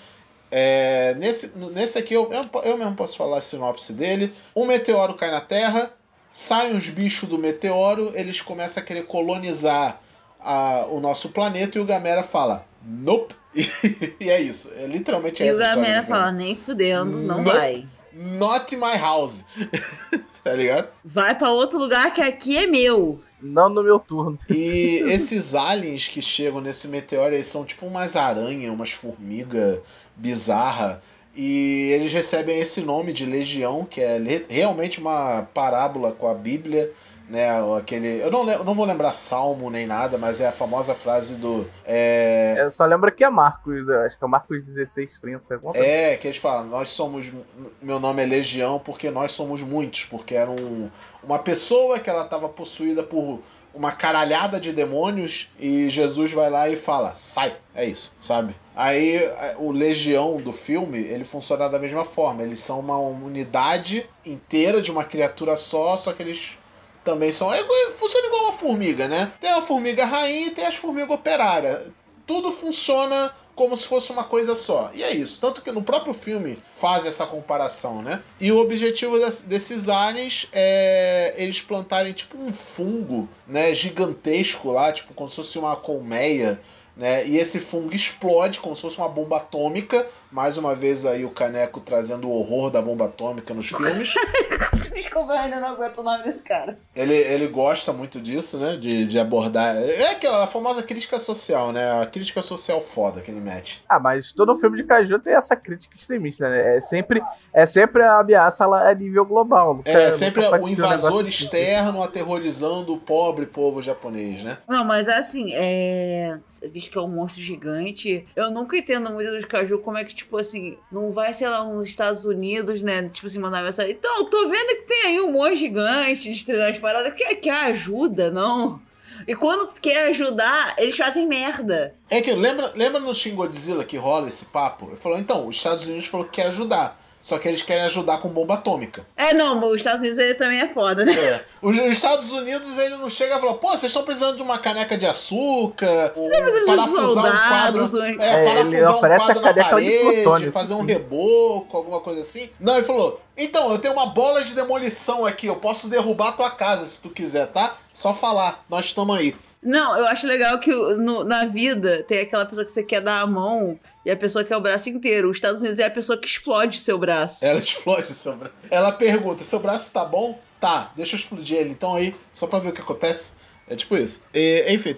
Speaker 1: É, nesse, nesse aqui eu, eu mesmo posso falar a sinopse dele. Um meteoro cai na Terra, saem os bichos do meteoro, eles começam a querer colonizar a, o nosso planeta e o Gamera fala, nope. [LAUGHS] E, é isso. É, literalmente é
Speaker 3: e
Speaker 1: essa
Speaker 3: E o Gamera fala, nem fudendo, não nope, vai.
Speaker 1: Not my house. [LAUGHS] tá ligado?
Speaker 3: Vai para outro lugar que aqui é meu.
Speaker 2: Não no meu turno.
Speaker 1: E esses aliens que chegam nesse meteoro, eles são tipo umas aranhas, umas formigas bizarra. E eles recebem esse nome de Legião, que é realmente uma parábola com a Bíblia né? Aquele. Eu não, eu não vou lembrar Salmo nem nada, mas é a famosa frase do. É...
Speaker 2: Eu só lembro que é Marcos, acho que é Marcos 1630.
Speaker 1: É, assim. que eles falam, nós somos. Meu nome é Legião porque nós somos muitos, porque era um, uma pessoa que ela estava possuída por uma caralhada de demônios e Jesus vai lá e fala, sai, é isso, sabe? Aí o Legião do filme, ele funciona da mesma forma, eles são uma unidade inteira de uma criatura só, só que eles também são. É, funciona igual uma formiga, né? Tem a formiga rainha e tem as formigas operárias. Tudo funciona como se fosse uma coisa só. E é isso. Tanto que no próprio filme faz essa comparação, né? E o objetivo desses aliens é eles plantarem tipo um fungo, né, gigantesco lá, tipo como se fosse uma colmeia né? E esse fungo explode como se fosse uma bomba atômica. Mais uma vez aí o Caneco trazendo o horror da bomba atômica nos filmes. [LAUGHS]
Speaker 3: Desculpa, eu ainda não aguento o nome desse cara.
Speaker 1: Ele, ele gosta muito disso, né? De, de abordar. É aquela famosa crítica social, né? A crítica social foda que ele mete.
Speaker 2: Ah, mas todo filme de Caju tem essa crítica extremista, né? É sempre, é sempre a ameaça a nível global.
Speaker 1: Nunca, é sempre o invasor um externo assim. aterrorizando o pobre povo japonês, né?
Speaker 3: Não, mas assim, é visto que é um monstro gigante. Eu nunca entendo muito dos caju como é que, tipo assim, não vai, sei lá, uns Estados Unidos, né? Tipo assim, mandar mensagem. Então, tô vendo que tem aí um monstro gigante destruindo as paradas. Quer, quer ajuda, não? E quando quer ajudar, eles fazem merda.
Speaker 1: É que lembra, lembra no Shin Godzilla que rola esse papo? Ele falou, então, os Estados Unidos falou que quer ajudar. Só que eles querem ajudar com bomba atômica.
Speaker 3: É, não, os Estados Unidos ele também é foda, né? É.
Speaker 1: Os, os Estados Unidos ele não chega e fala, pô, vocês estão precisando de uma caneca de açúcar,
Speaker 3: Você precisando de soldados,
Speaker 1: um quadro, é, é, ele oferece um a caneca parede, de plutônio, fazer um reboco, alguma coisa assim. Não, ele falou, então, eu tenho uma bola de demolição aqui, eu posso derrubar a tua casa se tu quiser, tá? Só falar, nós estamos aí.
Speaker 3: Não, eu acho legal que no, na vida tem aquela pessoa que você quer dar a mão e a pessoa quer o braço inteiro. Os Estados Unidos é a pessoa que explode seu braço.
Speaker 1: Ela [LAUGHS] explode seu braço. Ela pergunta: seu braço tá bom? Tá, deixa eu explodir ele. Então aí, só pra ver o que acontece. É tipo isso. E, enfim,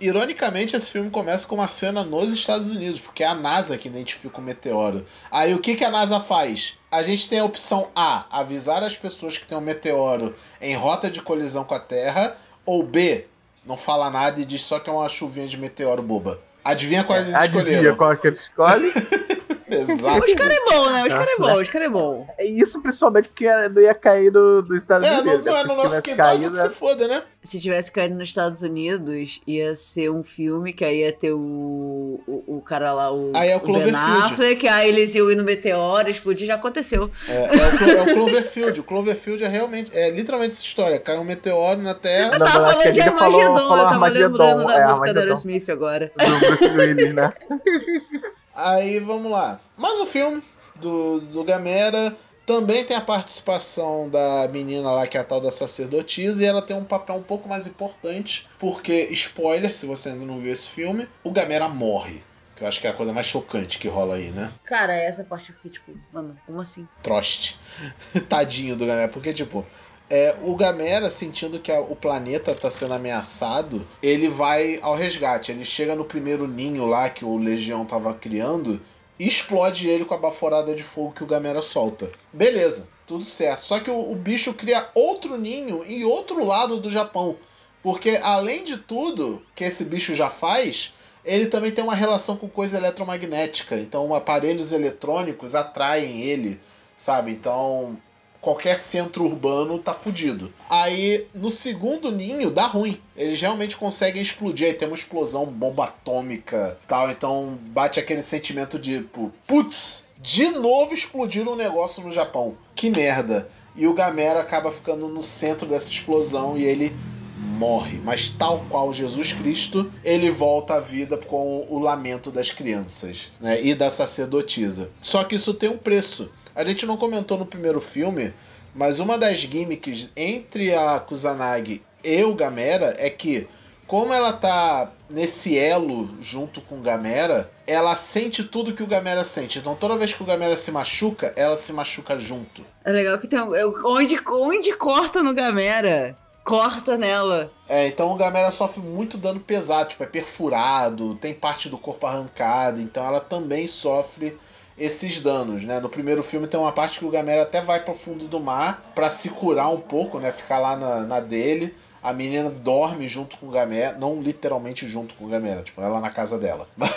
Speaker 1: ironicamente, esse filme começa com uma cena nos Estados Unidos, porque é a NASA que identifica o meteoro. Aí o que, que a NASA faz? A gente tem a opção A, avisar as pessoas que tem um meteoro em rota de colisão com a Terra, ou B, não fala nada e diz só que é uma chuvinha de meteoro boba. Adivinha qual eles escolheram?
Speaker 2: Adivinha qual que eles escolhem? [LAUGHS]
Speaker 1: Exato.
Speaker 3: Os caras é bom, né? Os caras é bom, os caras é bom.
Speaker 2: É isso principalmente porque não ia cair do, do Estados
Speaker 1: é,
Speaker 2: Unidos.
Speaker 1: Não, não é no nosso quintal, caído, se foda, né?
Speaker 3: Se tivesse caído nos Estados Unidos, ia ser um filme que aí ia ter o, o, o cara lá, o,
Speaker 1: aí é o, o Ben
Speaker 3: Affleck, aí eles iam ir no meteoro, explodir, já aconteceu.
Speaker 1: É, é, o, é o Cloverfield. O Cloverfield é realmente, é literalmente essa história. Cai um meteoro na Terra.
Speaker 3: Eu tava falando de Armagedon, falou eu tava lembrando da é, música da Aerosmith agora.
Speaker 2: Do Bruce Willis, né? [LAUGHS]
Speaker 1: Aí vamos lá. Mais um filme do, do Gamera. Também tem a participação da menina lá, que é a tal da sacerdotisa, e ela tem um papel um pouco mais importante, porque, spoiler, se você ainda não viu esse filme, o Gamera morre. Que eu acho que é a coisa mais chocante que rola aí, né?
Speaker 3: Cara, essa parte aqui, tipo, mano, como assim?
Speaker 1: Troste. [LAUGHS] Tadinho do Gamera, porque, tipo, é, o Gamera, sentindo que a, o planeta está sendo ameaçado, ele vai ao resgate. Ele chega no primeiro ninho lá que o Legião estava criando explode ele com a baforada de fogo que o Gamera solta. Beleza, tudo certo. Só que o, o bicho cria outro ninho em outro lado do Japão. Porque além de tudo que esse bicho já faz, ele também tem uma relação com coisa eletromagnética. Então aparelhos eletrônicos atraem ele, sabe? Então qualquer centro urbano tá fudido. Aí, no segundo ninho, dá ruim. Eles realmente conseguem explodir. Aí tem uma explosão, bomba atômica tal. Então bate aquele sentimento de, putz, de novo explodiram um negócio no Japão. Que merda. E o Gamera acaba ficando no centro dessa explosão e ele morre. Mas tal qual Jesus Cristo, ele volta à vida com o lamento das crianças né? e da sacerdotisa. Só que isso tem um preço. A gente não comentou no primeiro filme, mas uma das gimmicks entre a Kusanagi e o Gamera é que, como ela tá nesse elo junto com o Gamera, ela sente tudo que o Gamera sente. Então toda vez que o Gamera se machuca, ela se machuca junto.
Speaker 3: É legal que tem um, onde, onde corta no Gamera, corta nela.
Speaker 1: É, então o Gamera sofre muito dano pesado, tipo, é perfurado, tem parte do corpo arrancada, então ela também sofre esses danos, né? No primeiro filme tem uma parte que o Gamera até vai pro fundo do mar para se curar um pouco, né? Ficar lá na, na dele a menina dorme junto com o Gamera, não literalmente junto com o Gamera, tipo, ela na casa dela. [LAUGHS] Mas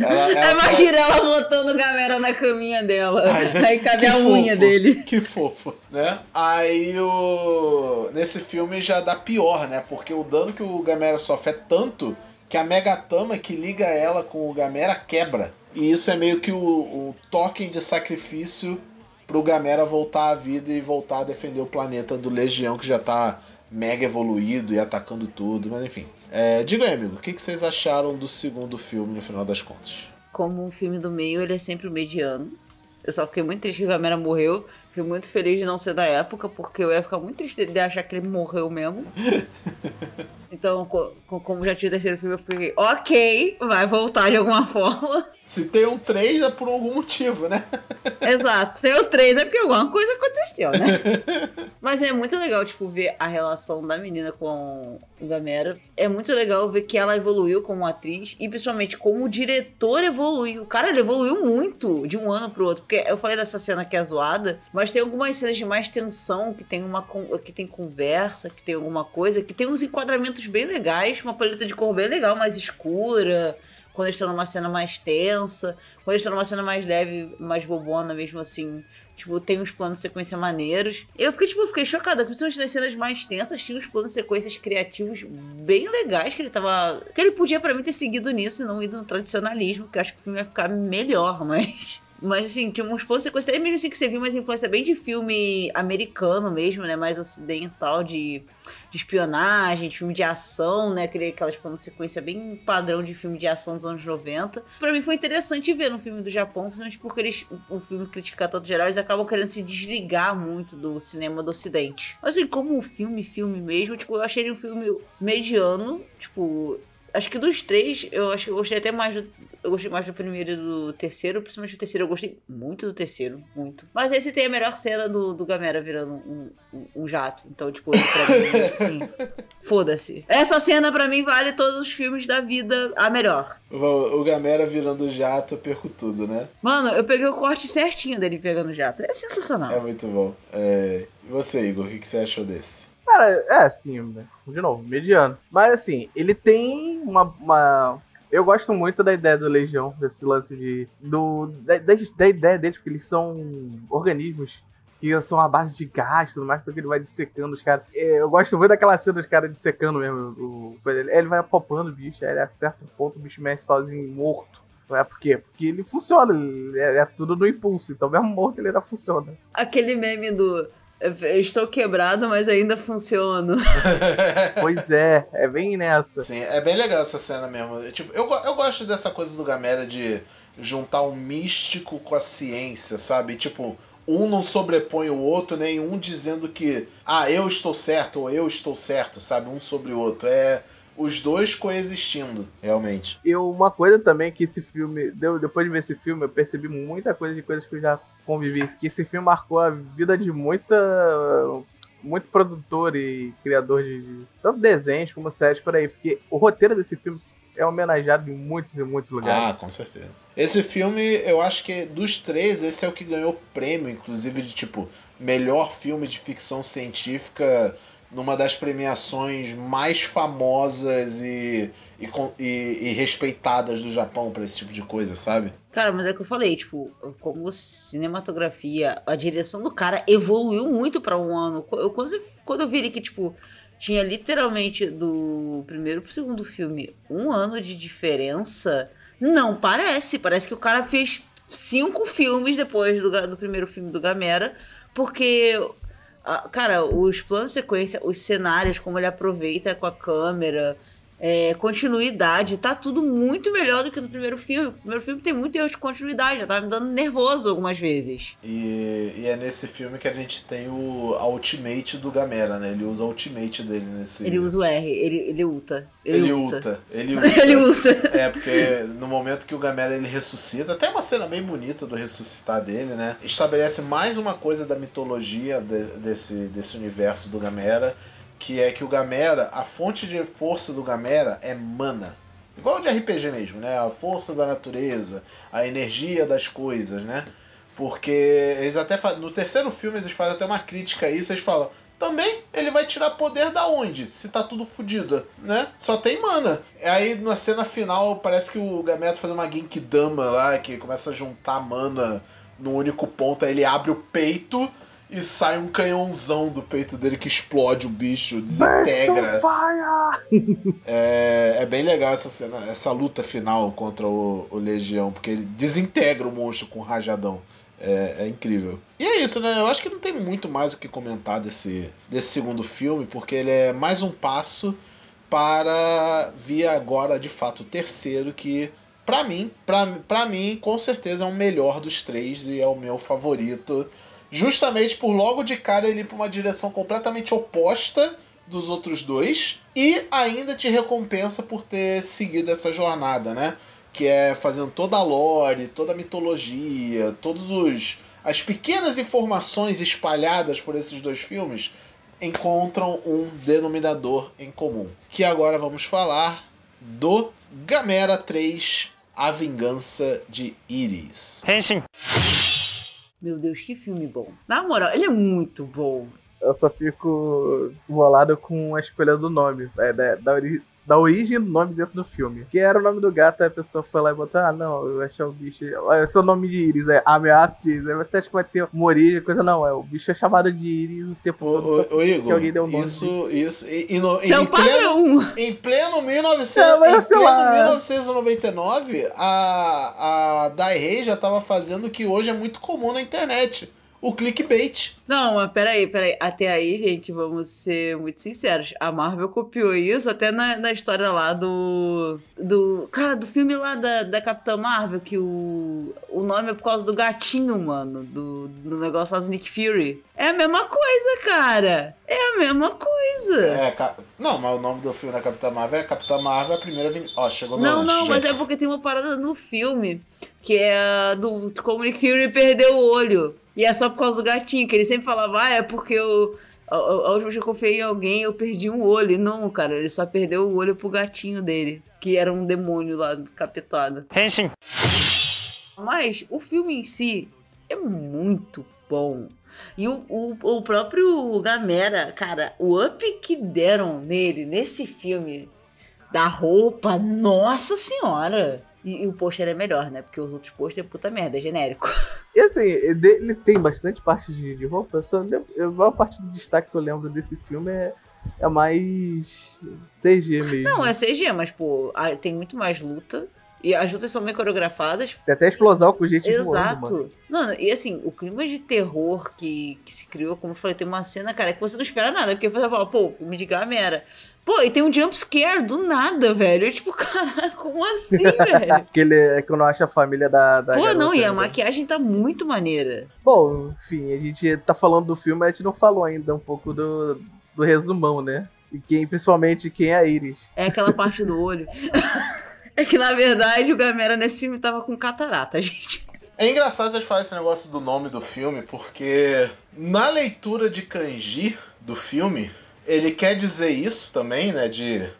Speaker 3: ela, ela Imagina ela... ela botando o Gamera na caminha dela. Ai, aí cabe a fofo, unha dele.
Speaker 1: Que fofo, né? Aí o. Nesse filme já dá pior, né? Porque o dano que o Gamera sofre é tanto que a Megatama que liga ela com o Gamera quebra. E isso é meio que o, o token de sacrifício pro Gamera voltar à vida e voltar a defender o planeta do Legião que já tá mega evoluído e atacando tudo, mas enfim. É, diga aí, amigo, o que, que vocês acharam do segundo filme no final das contas?
Speaker 3: Como um filme do meio, ele é sempre o mediano. Eu só fiquei muito triste que o Gamera morreu. Fiquei muito feliz de não ser da época, porque eu ia ficar muito triste de achar que ele morreu mesmo. [LAUGHS] então, como já tinha o terceiro filme, eu fiquei, ok, vai voltar de alguma forma.
Speaker 1: Se tem um 3 é por algum motivo, né? [LAUGHS]
Speaker 3: Exato. Se tem o 3 é porque alguma coisa aconteceu, né? [LAUGHS] Mas é muito legal, tipo, ver a relação da menina com o Gamera. É muito legal ver que ela evoluiu como atriz e principalmente como o diretor evoluiu. Cara, ele evoluiu muito de um ano pro outro. Porque eu falei dessa cena que é zoada, mas tem algumas cenas de mais tensão, que tem uma que tem conversa, que tem alguma coisa, que tem uns enquadramentos bem legais, uma paleta de cor bem legal, mais escura quando eles estão numa cena mais tensa, quando eles estão numa cena mais leve, mais bobona mesmo assim. Tipo, tem uns planos de sequência maneiros. Eu fiquei, tipo, fiquei chocada, principalmente nas cenas mais tensas, tinha uns planos de sequências criativos bem legais que ele tava. Que ele podia, para mim, ter seguido nisso e não ido no tradicionalismo, que eu acho que o filme ia ficar melhor, [LAUGHS] mas. Mas assim, tinha uns de sequência, até mesmo assim que você viu, mas influência bem de filme americano mesmo, né? Mais ocidental, de de espionagem, de filme de ação, né? Aquelas planos sequência bem padrão de filme de ação dos anos 90. Pra mim foi interessante ver no filme do Japão, principalmente porque eles, o filme criticar todo geral, eles acabam querendo se desligar muito do cinema do ocidente. Mas assim, como filme, filme mesmo, tipo, eu achei ele um filme mediano, tipo, Acho que dos três, eu acho que eu gostei até mais do. Eu gostei mais do primeiro e do terceiro, principalmente do terceiro. Eu gostei muito do terceiro, muito. Mas esse tem a melhor cena do, do Gamera virando um, um, um jato. Então, tipo, pra mim, [LAUGHS] assim. Foda-se. Essa cena, pra mim, vale todos os filmes da vida a melhor.
Speaker 1: O, o Gamera virando jato, eu perco tudo, né?
Speaker 3: Mano, eu peguei o corte certinho dele pegando jato. É sensacional.
Speaker 1: É muito bom. É... E você, Igor, o que, que você achou desse?
Speaker 2: Cara, é assim, né? de novo, mediano. Mas assim, ele tem uma, uma. Eu gosto muito da ideia do Legião, desse lance de. Do, da, da, da ideia deles, porque eles são organismos que são a base de gás tudo mais, porque ele vai dissecando os caras. É, eu gosto muito daquela cena dos caras dissecando mesmo. O, ele vai apopando o bicho, aí ele acerta o ponto, o bicho mexe sozinho, morto. É por quê? Porque ele funciona, ele é, é, tudo no impulso. Então, mesmo morto, ele ainda funciona.
Speaker 3: Aquele meme do estou quebrado, mas ainda funciono. [LAUGHS]
Speaker 2: pois é, é bem nessa.
Speaker 1: Sim, é bem legal essa cena mesmo. Tipo, eu, eu gosto dessa coisa do Gamera de juntar o místico com a ciência, sabe? Tipo, um não sobrepõe o outro, nem um dizendo que, ah, eu estou certo ou eu estou certo, sabe? Um sobre o outro. É os dois coexistindo, realmente.
Speaker 2: E uma coisa também que esse filme, depois de ver esse filme, eu percebi muita coisa de coisas que eu já convivi. Que esse filme marcou a vida de muita. Muito produtor e criador de tanto desenhos como séries por aí, porque o roteiro desse filme é homenageado em muitos e muitos lugares.
Speaker 1: Ah, com certeza. Esse filme, eu acho que dos três, esse é o que ganhou prêmio, inclusive de tipo melhor filme de ficção científica numa das premiações mais famosas e, e, e, e respeitadas do Japão para esse tipo de coisa, sabe?
Speaker 3: Cara, mas é que eu falei, tipo, como cinematografia, a direção do cara evoluiu muito para um ano. Eu, quando, quando eu vi ele que, tipo, tinha literalmente do primeiro pro segundo filme um ano de diferença, não parece. Parece que o cara fez cinco filmes depois do, do primeiro filme do Gamera, porque cara, os planos de sequência, os cenários, como ele aproveita com a câmera, é, continuidade, tá tudo muito melhor do que no primeiro filme. O primeiro filme tem muito erro de continuidade, já tava me dando nervoso algumas vezes.
Speaker 1: E, e, é nesse filme que a gente tem o Ultimate do Gamera, né? Ele usa o Ultimate dele nesse.
Speaker 3: Ele usa o R, ele, ele ulta.
Speaker 1: Ele, ele ulta. ulta. Ele [LAUGHS] ulta.
Speaker 3: ele ulta.
Speaker 1: É, porque no momento que o Gamera ele ressuscita, até uma cena bem bonita do ressuscitar dele, né? Estabelece mais uma coisa da mitologia de, desse, desse universo do Gamera que é que o Gamera, a fonte de força do Gamera é mana. igual de RPG mesmo, né? A força da natureza, a energia das coisas, né? Porque eles até no terceiro filme eles fazem até uma crítica a isso, eles falam: também ele vai tirar poder da onde? Se tá tudo fodido, né? Só tem mana. Aí na cena final parece que o Gamera tá fazendo uma Genkidama lá, que começa a juntar mana no único ponto, aí ele abre o peito e sai um canhãozão do peito dele que explode o bicho, desintegra. é, é bem legal essa cena, essa luta final contra o, o Legião, porque ele desintegra o monstro com um rajadão. É, é, incrível. E é isso, né? Eu acho que não tem muito mais o que comentar desse, desse segundo filme, porque ele é mais um passo para vir agora, de fato, o terceiro, que para mim, pra, pra mim, com certeza é o melhor dos três e é o meu favorito. Justamente por logo de cara ele ir pra uma direção completamente oposta dos outros dois e ainda te recompensa por ter seguido essa jornada, né? que é fazendo toda a lore, toda a mitologia, todos os as pequenas informações espalhadas por esses dois filmes encontram um denominador em comum. Que agora vamos falar do Gamera 3: A Vingança de Iris. Henshin.
Speaker 3: Meu Deus, que filme bom. Na moral, ele é muito bom.
Speaker 2: Eu só fico bolado com a escolha do nome. É, da, da, da origem do nome dentro do filme. Que era o nome do gato, aí a pessoa foi lá e botou, ah, não, eu achei o bicho. É seu nome de Iris, é ameaça de Iris. Aí você acha que vai ter uma origem, coisa não, é o bicho é chamado de Iris o tempo todo.
Speaker 1: Ô, Igor, que alguém deu um nome. Isso, isso. E, e no,
Speaker 3: Seu
Speaker 1: em,
Speaker 3: padrão.
Speaker 1: Pleno, em pleno, 1900, é, em pleno 1999, a, a Dai Rei já tava fazendo o que hoje é muito comum na internet o clickbait.
Speaker 3: Não, mas peraí, peraí. Até aí, gente, vamos ser muito sinceros. A Marvel copiou isso até na, na história lá do. Do. Cara, do filme lá da, da Capitã Marvel, que o. O nome é por causa do gatinho, mano. Do, do negócio lá do Nick Fury. É a mesma coisa, cara. É a mesma coisa.
Speaker 1: É, não, mas o nome do filme da Capitã Marvel é Capitã Marvel a primeira. Ó, chegou meu
Speaker 3: Não,
Speaker 1: lanche,
Speaker 3: não,
Speaker 1: gente.
Speaker 3: mas é porque tem uma parada no filme que é do como Nick Fury perdeu o olho. E é só por causa do gatinho, que ele sempre falava, ah, é porque eu. A, a última vez que eu confiei em alguém, eu perdi um olho. E não, cara, ele só perdeu o olho pro gatinho dele, que era um demônio lá capetado. Henshin. Mas o filme em si é muito bom. E o, o, o próprio Gamera, cara, o up que deram nele nesse filme da roupa, nossa senhora! E, e o pôster é melhor, né? Porque os outros pôster é puta merda, é genérico. [LAUGHS]
Speaker 2: E assim, ele tem bastante parte de, de roupa. Só, a maior parte do destaque que eu lembro desse filme é, é mais CG mesmo.
Speaker 3: Não, é CG, mas, pô, tem muito mais luta. E as lutas são bem coreografadas.
Speaker 2: Tem até explosão com gente
Speaker 3: Exato.
Speaker 2: voando,
Speaker 3: mano. Mano, e assim, o clima de terror que, que se criou, como eu falei, tem uma cena, cara, que você não espera nada. Porque você fala, pô, filme de Gamera. Pô, e tem um jump scare do nada, velho. Eu, tipo, [LAUGHS] caralho, como assim, [LAUGHS] velho?
Speaker 2: Aquele é quando acha a família da. da
Speaker 3: Pô,
Speaker 2: garota,
Speaker 3: não, e a
Speaker 2: né?
Speaker 3: maquiagem tá muito maneira.
Speaker 2: Bom, enfim, a gente tá falando do filme, a gente não falou ainda um pouco do, do resumão, né? E quem, principalmente quem é a Iris.
Speaker 3: É aquela parte do olho. [LAUGHS] é que, na verdade, o Gamera nesse filme tava com catarata, [LAUGHS] gente.
Speaker 1: É engraçado vocês falarem esse negócio do nome do filme, porque na leitura de kanji do filme, ele quer dizer isso também, né? De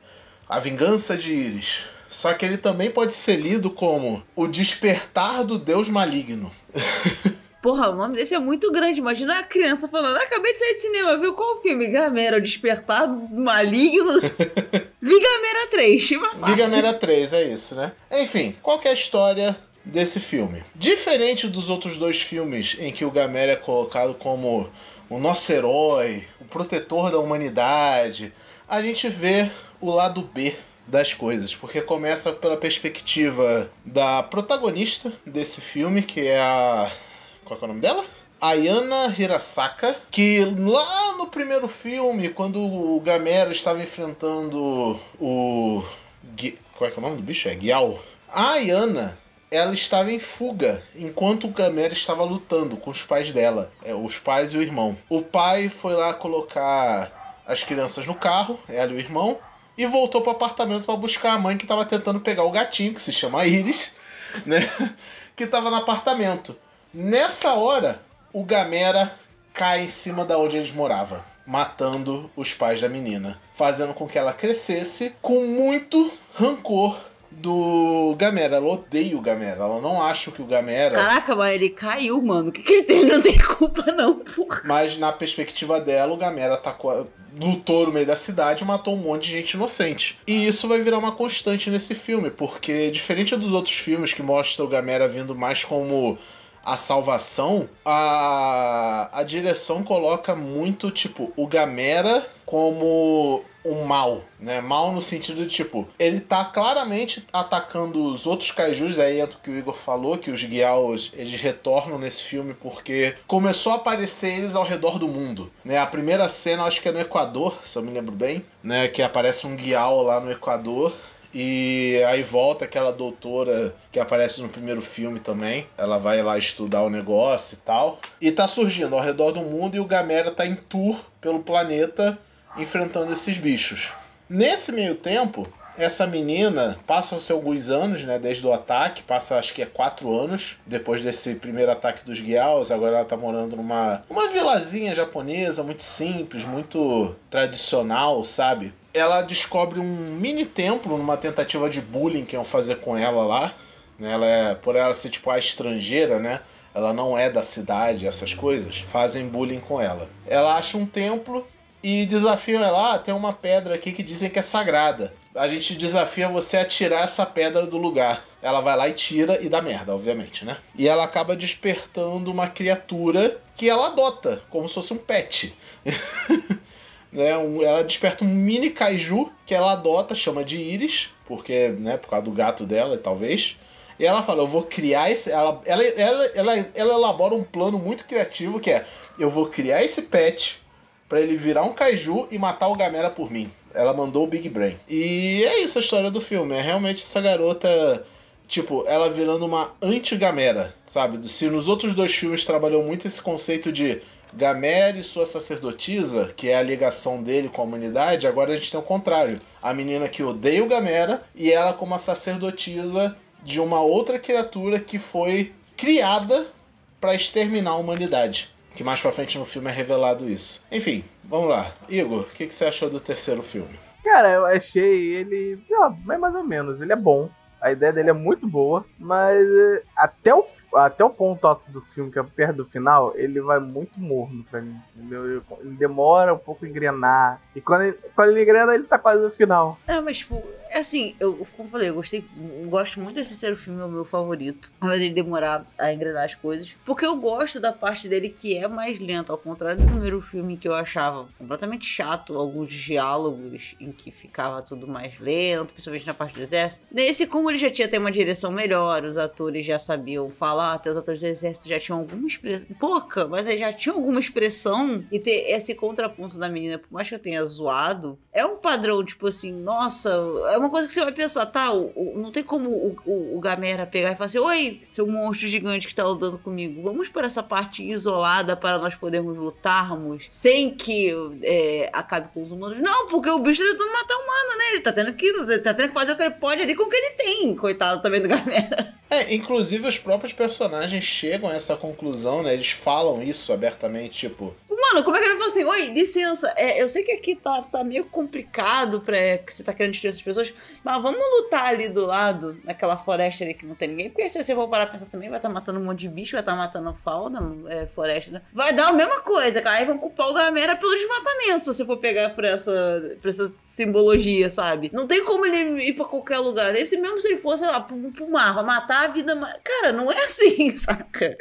Speaker 1: a vingança de Iris. Só que ele também pode ser lido como o despertar do Deus maligno. [LAUGHS]
Speaker 3: Porra, o nome desse é muito grande. Imagina a criança falando: ah, acabei de sair de cinema, viu qual filme? Gamera, o Despertar Maligno. [LAUGHS] Vigamera 3, chama fácil.
Speaker 1: Vigamera 3, é isso, né? Enfim, qual é a história desse filme? Diferente dos outros dois filmes em que o Gamera é colocado como o nosso herói, o protetor da humanidade, a gente vê o lado B das coisas, porque começa pela perspectiva da protagonista desse filme, que é a. Qual é o nome dela? Ayana Hirasaka, que lá no primeiro filme, quando o Gamera estava enfrentando o. Qual é, que é o nome do bicho? É Gyal. A Ayana ela estava em fuga enquanto o Gamera estava lutando com os pais dela, é, os pais e o irmão. O pai foi lá colocar as crianças no carro, ela e o irmão, e voltou para o apartamento para buscar a mãe que estava tentando pegar o gatinho, que se chama Iris, né? [LAUGHS] que estava no apartamento. Nessa hora, o Gamera cai em cima da onde eles moravam, matando os pais da menina, fazendo com que ela crescesse com muito rancor do Gamera. Ela odeia o Gamera. Ela não acha que o Gamera.
Speaker 3: Caraca, mas ele caiu, mano. O que, que ele tem? Ele não tem culpa, não, porra.
Speaker 1: Mas na perspectiva dela, o Gamera atacou, lutou no meio da cidade e matou um monte de gente inocente. E isso vai virar uma constante nesse filme, porque diferente dos outros filmes que mostram o Gamera vindo mais como a salvação, a, a direção coloca muito, tipo, o Gamera como um mal, né? Mal no sentido de, tipo, ele tá claramente atacando os outros kaijus, aí é do que o Igor falou, que os Gyaos, eles retornam nesse filme porque começou a aparecer eles ao redor do mundo, né? A primeira cena, acho que é no Equador, se eu me lembro bem, né? Que aparece um Gyao lá no Equador, e aí volta aquela doutora que aparece no primeiro filme também. Ela vai lá estudar o negócio e tal. E tá surgindo ao redor do mundo e o Gamera tá em tour pelo planeta enfrentando esses bichos. Nesse meio tempo, essa menina passa-se alguns anos, né, desde o ataque, passa acho que é quatro anos depois desse primeiro ataque dos Gyaos. Agora ela tá morando numa uma vilazinha japonesa, muito simples, muito tradicional, sabe? Ela descobre um mini templo numa tentativa de bullying que iam fazer com ela lá. Né? Ela é, por ela ser tipo a estrangeira, né? Ela não é da cidade, essas coisas. Fazem bullying com ela. Ela acha um templo e desafiam ela. Ah, tem uma pedra aqui que dizem que é sagrada. A gente desafia você a tirar essa pedra do lugar. Ela vai lá e tira e dá merda, obviamente, né? E ela acaba despertando uma criatura que ela adota, como se fosse um pet. [LAUGHS] né? Ela desperta um mini kaiju que ela adota, chama de Iris, porque, né, por causa do gato dela, talvez. E ela fala, eu vou criar esse. Ela, ela, ela, ela, ela elabora um plano muito criativo que é: eu vou criar esse pet para ele virar um kaiju e matar o Gamera por mim. Ela mandou o Big Brain. E é isso a história do filme. É realmente essa garota, tipo, ela virando uma anti-Gamera, sabe? Se nos outros dois filmes trabalhou muito esse conceito de Gamera e sua sacerdotisa, que é a ligação dele com a humanidade, agora a gente tem o contrário. A menina que odeia o Gamera e ela como a sacerdotisa de uma outra criatura que foi criada para exterminar a humanidade. Que mais pra frente no filme é revelado isso. Enfim, vamos lá. Igor, o que, que você achou do terceiro filme?
Speaker 2: Cara, eu achei ele. Sei lá, mais ou menos. Ele é bom. A ideia dele é muito boa, mas eh, até o, até o ponto alto do filme, que é perto do final, ele vai muito morno pra mim. Entendeu? Ele demora um pouco a engrenar. E quando ele, quando ele engrena, ele tá quase no final.
Speaker 3: É, mas tipo, assim, eu, como falei, eu gostei, eu gosto muito desse terceiro filme, é o meu favorito. Mas ele demorar a engrenar as coisas. Porque eu gosto da parte dele que é mais lenta, ao contrário do primeiro filme que eu achava completamente chato, alguns diálogos em que ficava tudo mais lento, principalmente na parte do exército. Nesse, como ele já tinha até uma direção melhor, os atores já sabiam falar, até os atores do exército já tinham alguma expressão, pouca, mas eles já tinham alguma expressão e ter esse contraponto da menina, por mais que eu tenha zoado, é um padrão, tipo assim, nossa, é uma coisa que você vai pensar, tá? O, o, não tem como o, o, o, Gamera pegar e falar assim: Oi, seu monstro gigante que tá lutando comigo, vamos para essa parte isolada para nós podermos lutarmos sem que é, acabe com os humanos. Não, porque o bicho tá tentando matar o humano, né? Ele tá tendo que, tá tendo que fazer o que ele pode ali com o que ele tem, coitado também do Gamera. [LAUGHS]
Speaker 1: É, inclusive os próprios personagens chegam a essa conclusão, né? Eles falam isso abertamente, tipo.
Speaker 3: Mano, como é que ele fala assim? Oi, licença, é, eu sei que aqui tá, tá meio complicado pra que você tá querendo destruir essas pessoas, mas vamos lutar ali do lado, naquela floresta ali que não tem ninguém. Porque se você for parar pra pensar também, vai estar tá matando um monte de bicho, vai estar tá matando fauna, é, floresta. Né? Vai dar a mesma coisa, cara. Aí vão culpar o Gamera pelo desmatamento, se você for pegar por essa, por essa simbologia, sabe? Não tem como ele ir pra qualquer lugar. Ser mesmo se ele fosse, sei lá, pro, pro mar, vai matar a vida. Cara, não é assim, [LAUGHS] saca?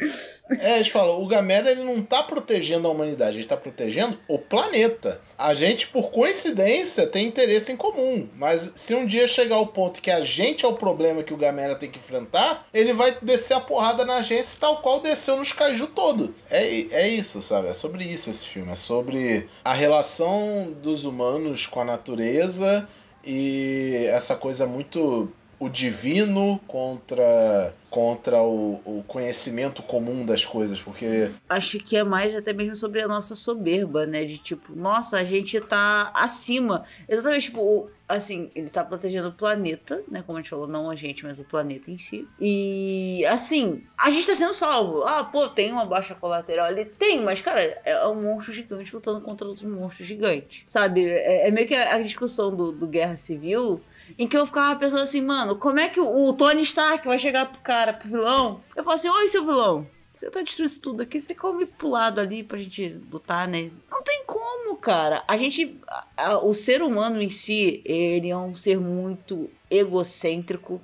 Speaker 1: É, a gente falou, o Gamera ele não tá protegendo a humanidade, ele tá protegendo o planeta. A gente, por coincidência, tem interesse em comum. Mas se um dia chegar ao ponto que a gente é o problema que o Gamera tem que enfrentar, ele vai descer a porrada na agência tal qual desceu nos Kaiju todo. É, é isso, sabe? É sobre isso esse filme. É sobre a relação dos humanos com a natureza e essa coisa muito o divino contra contra o, o, conhecimento comum das coisas, porque
Speaker 3: acho que é mais até mesmo sobre a nossa soberba, né, de tipo, nossa, a gente tá acima. Exatamente, tipo, assim, ele tá protegendo o planeta, né, como a gente falou, não a gente, mas o planeta em si. E assim, a gente tá sendo salvo. Ah, pô, tem uma baixa colateral ali, tem, mas cara, é um monstro gigante lutando contra outro monstro gigante. Sabe? É, é meio que a, a discussão do, do Guerra Civil em que eu ficava pensando assim, mano, como é que o Tony Stark vai chegar pro cara, pro vilão? Eu falo assim, oi, seu vilão. Você tá destruindo tudo aqui, você tem como ir pro lado ali pra gente lutar, né? Não tem como, cara. A gente. a- a- o ser humano em si, ele é um ser muito egocêntrico.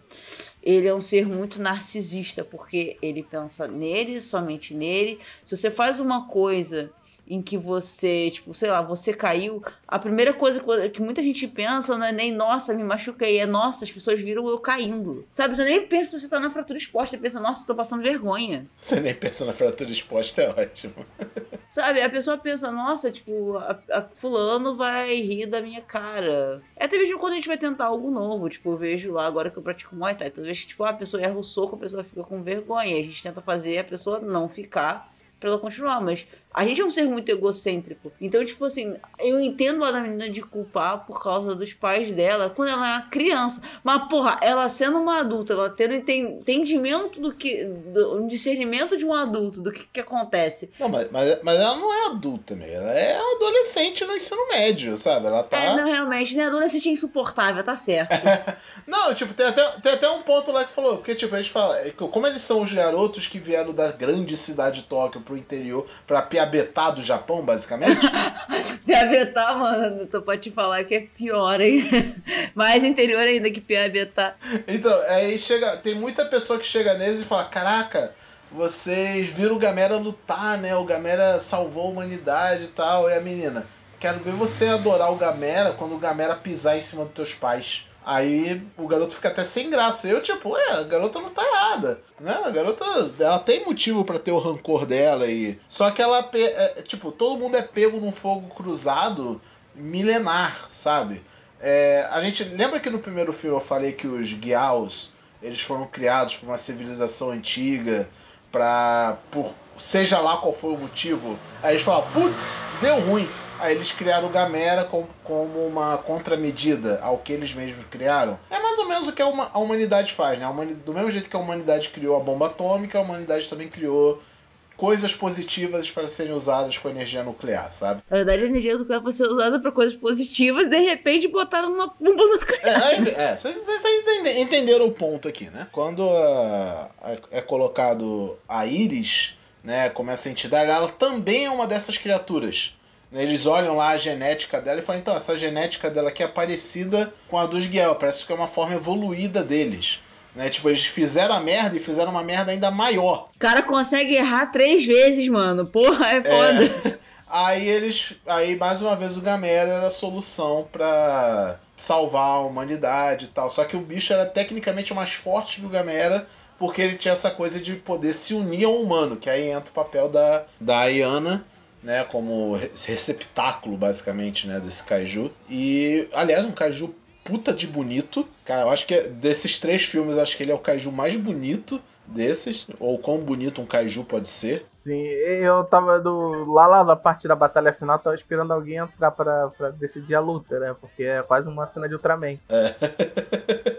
Speaker 3: Ele é um ser muito narcisista, porque ele pensa nele, somente nele. Se você faz uma coisa em que você, tipo, sei lá, você caiu, a primeira coisa que- muita gente pensa não é nem, nossa, me machuquei, é, nossa, as pessoas viram eu caindo. Sabe, você nem pensa se você tá na fratura exposta, você pensa, nossa, eu tô passando vergonha.
Speaker 1: Você nem pensa na fratura exposta, é ótimo. [LAUGHS]
Speaker 3: Sabe, a pessoa pensa, nossa, tipo, a, a fulano vai rir da minha cara. É até mesmo quando a gente vai tentar algo novo, tipo, eu vejo lá agora que eu pratico Muay Thai, toda vez que, tipo, a pessoa erra o soco, a pessoa fica com vergonha, a gente tenta fazer a pessoa não ficar pra ela continuar, mas a gente é um ser muito egocêntrico. Então, tipo assim, eu entendo a da menina de culpar por causa dos pais dela quando ela é uma criança. Mas, porra, ela sendo uma adulta, ela tendo enten- entendimento do que. Do, um discernimento de um adulto, do que, que acontece.
Speaker 1: Não, mas, mas, mas ela não é adulta, mesmo. Ela é adolescente no ensino médio, sabe? Ela tá.
Speaker 3: É, não, realmente, né? Adolescente é insuportável, tá certo. [LAUGHS]
Speaker 1: Não, tipo, tem até, tem até um ponto lá que falou, porque, tipo, a gente fala, é como eles são os garotos que vieram da grande cidade de Tóquio pro interior, pra Piabetá do Japão, basicamente. [LAUGHS]
Speaker 3: Piabetá, mano, tô pra te falar que é pior, hein? [LAUGHS] Mais interior ainda que Piabetá.
Speaker 1: então, aí chega. Tem muita pessoa que chega neles e fala: Caraca, vocês viram o Gamera lutar, né? O Gamera salvou a humanidade e tal. E a menina, quero ver você adorar o Gamera quando o Gamera pisar em cima dos teus pais. Aí o garoto fica até sem graça. Eu, tipo, é, a garota não tá errada. Né? A garota, ela tem motivo pra ter o rancor dela. e Só que ela, pe- é, tipo, todo mundo é pego num fogo cruzado milenar, sabe? É, a gente lembra que no primeiro filme eu falei que os Gyaos eles foram criados por uma civilização antiga para por seja lá qual foi o motivo. Aí eles falam, putz, deu ruim. Aí eles criaram o Gamera com- como uma contramedida ao que eles mesmos criaram. É mais ou menos o que a huma- a humanidade faz, né? A humani- do mesmo jeito que a humanidade criou a bomba atômica, a humanidade também criou coisas positivas para serem usadas com energia nuclear, sabe?
Speaker 3: Na verdade, a energia nuclear pode ser usada pra coisas positivas, de repente botaram uma bomba nuclear.
Speaker 1: É, é, vocês entende- entenderam o ponto aqui, né? Quando é colocado a Iris, né, como essa entidade, ela também é uma dessas criaturas. Eles olham lá a genética dela e falam, então, essa genética dela aqui é parecida com a dos Giel, parece que é uma forma evoluída deles. Né? Tipo, eles fizeram a merda e fizeram uma merda ainda maior.
Speaker 3: O cara consegue errar três vezes, mano. Porra, é foda. [LAUGHS]
Speaker 1: Aí eles. Aí mais uma vez o Gamera era a solução pra salvar a humanidade e tal. Só que o bicho era tecnicamente mais forte que o Gamera, porque ele tinha essa coisa de poder se unir ao humano, que aí entra o papel da, da Ayana, né? Como re- receptáculo, basicamente, né? Desse kaiju. E, aliás, um kaiju puta de bonito. Cara, eu acho que é- desses três filmes, eu acho que ele é o kaiju mais bonito desses. Ou quão bonito um kaiju pode ser.
Speaker 2: Sim, eu tava do, lá, lá na parte da batalha final, tava esperando alguém entrar pra, pra decidir a luta, né? Porque é quase uma cena de Ultraman. [LAUGHS]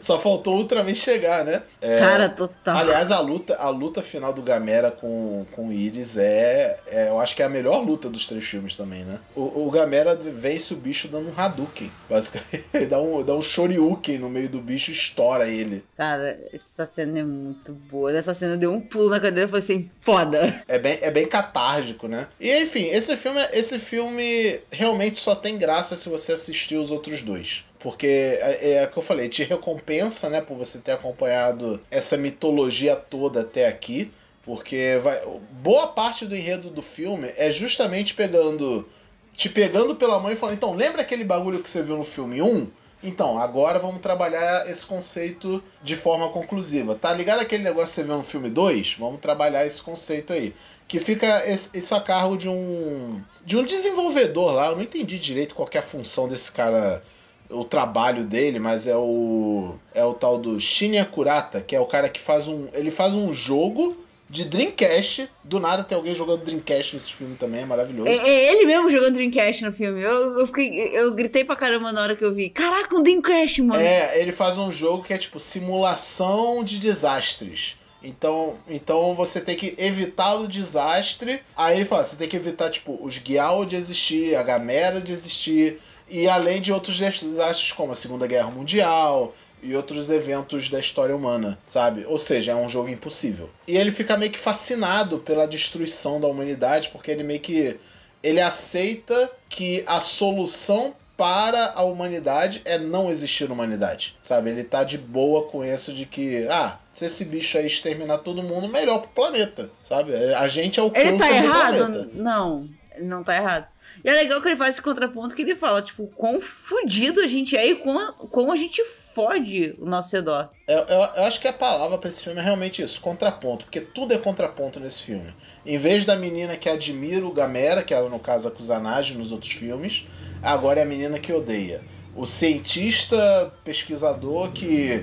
Speaker 1: Só faltou o Ultraman chegar, né? É,
Speaker 3: Cara, total.
Speaker 1: aliás, a luta, a luta final do Gamera com, com o Iris é, é- Eu acho que é a melhor luta dos três filmes também, né? O, o Gamera vence o bicho dando um Hadouken. Basicamente, Ele [LAUGHS] dá um, dá um Shoryuken no meio do bicho e estoura ele.
Speaker 3: Cara, essa cena é muito boa. Nessa cena deu um pulo na cadeira e falei assim, foda.
Speaker 1: É bem, é bem catárgico, né? E enfim, esse filme, esse filme realmente só tem graça se você assistir os outros dois. Porque é, é o que eu falei, te recompensa, né, por você ter acompanhado essa mitologia toda até aqui. Porque vai, boa parte do enredo do filme é justamente pegando. Te pegando pela mão e falando, então, lembra aquele bagulho que você viu no filme 1? Então, agora vamos trabalhar esse conceito de forma conclusiva. Tá ligado aquele negócio que você viu no filme 2? Vamos trabalhar esse conceito aí. Que fica isso a cargo de um de um desenvolvedor lá. Eu não entendi direito qual é a função desse cara, o trabalho dele, mas é o é o tal do Shinya Kurata, que é o cara que faz um ele faz um jogo de Dreamcast. Do nada tem alguém jogando Dreamcast nesse filme também, é maravilhoso.
Speaker 3: É, é ele mesmo jogando Dreamcast no filme. Eu, eu, fiquei, eu gritei pra caramba na hora que eu vi. Caraca, um Dreamcast, mano.
Speaker 1: É, ele faz um jogo que é tipo simulação de desastres. Então, então você tem que evitar o desastre. Aí ele fala, você tem que evitar tipo os Gyal de existir, a Gamera de existir, E além de outros desastres como a Segunda Guerra Mundial e outros eventos da história humana, sabe? Ou seja, é um jogo impossível. E ele fica meio que fascinado pela destruição da humanidade, porque ele meio que ele aceita que a solução para a humanidade é não existir humanidade, sabe? Ele tá de boa com isso de que, ah, se esse bicho aí exterminar todo mundo, melhor pro planeta, sabe? A gente é o
Speaker 3: Ele tá
Speaker 1: câncer do
Speaker 3: errado?
Speaker 1: planeta.
Speaker 3: Não, não tá errado. E é legal que ele faz esse contraponto que ele fala, tipo, quão fudido a gente é e quão, quão a gente fode o nosso redor.
Speaker 1: Eu, eu, eu acho que a palavra pra esse filme é realmente isso, contraponto, porque tudo é contraponto nesse filme. Em vez da menina que admira o Gamera, que era no caso a Kusanagi nos outros filmes, agora é a menina que odeia. O cientista pesquisador que,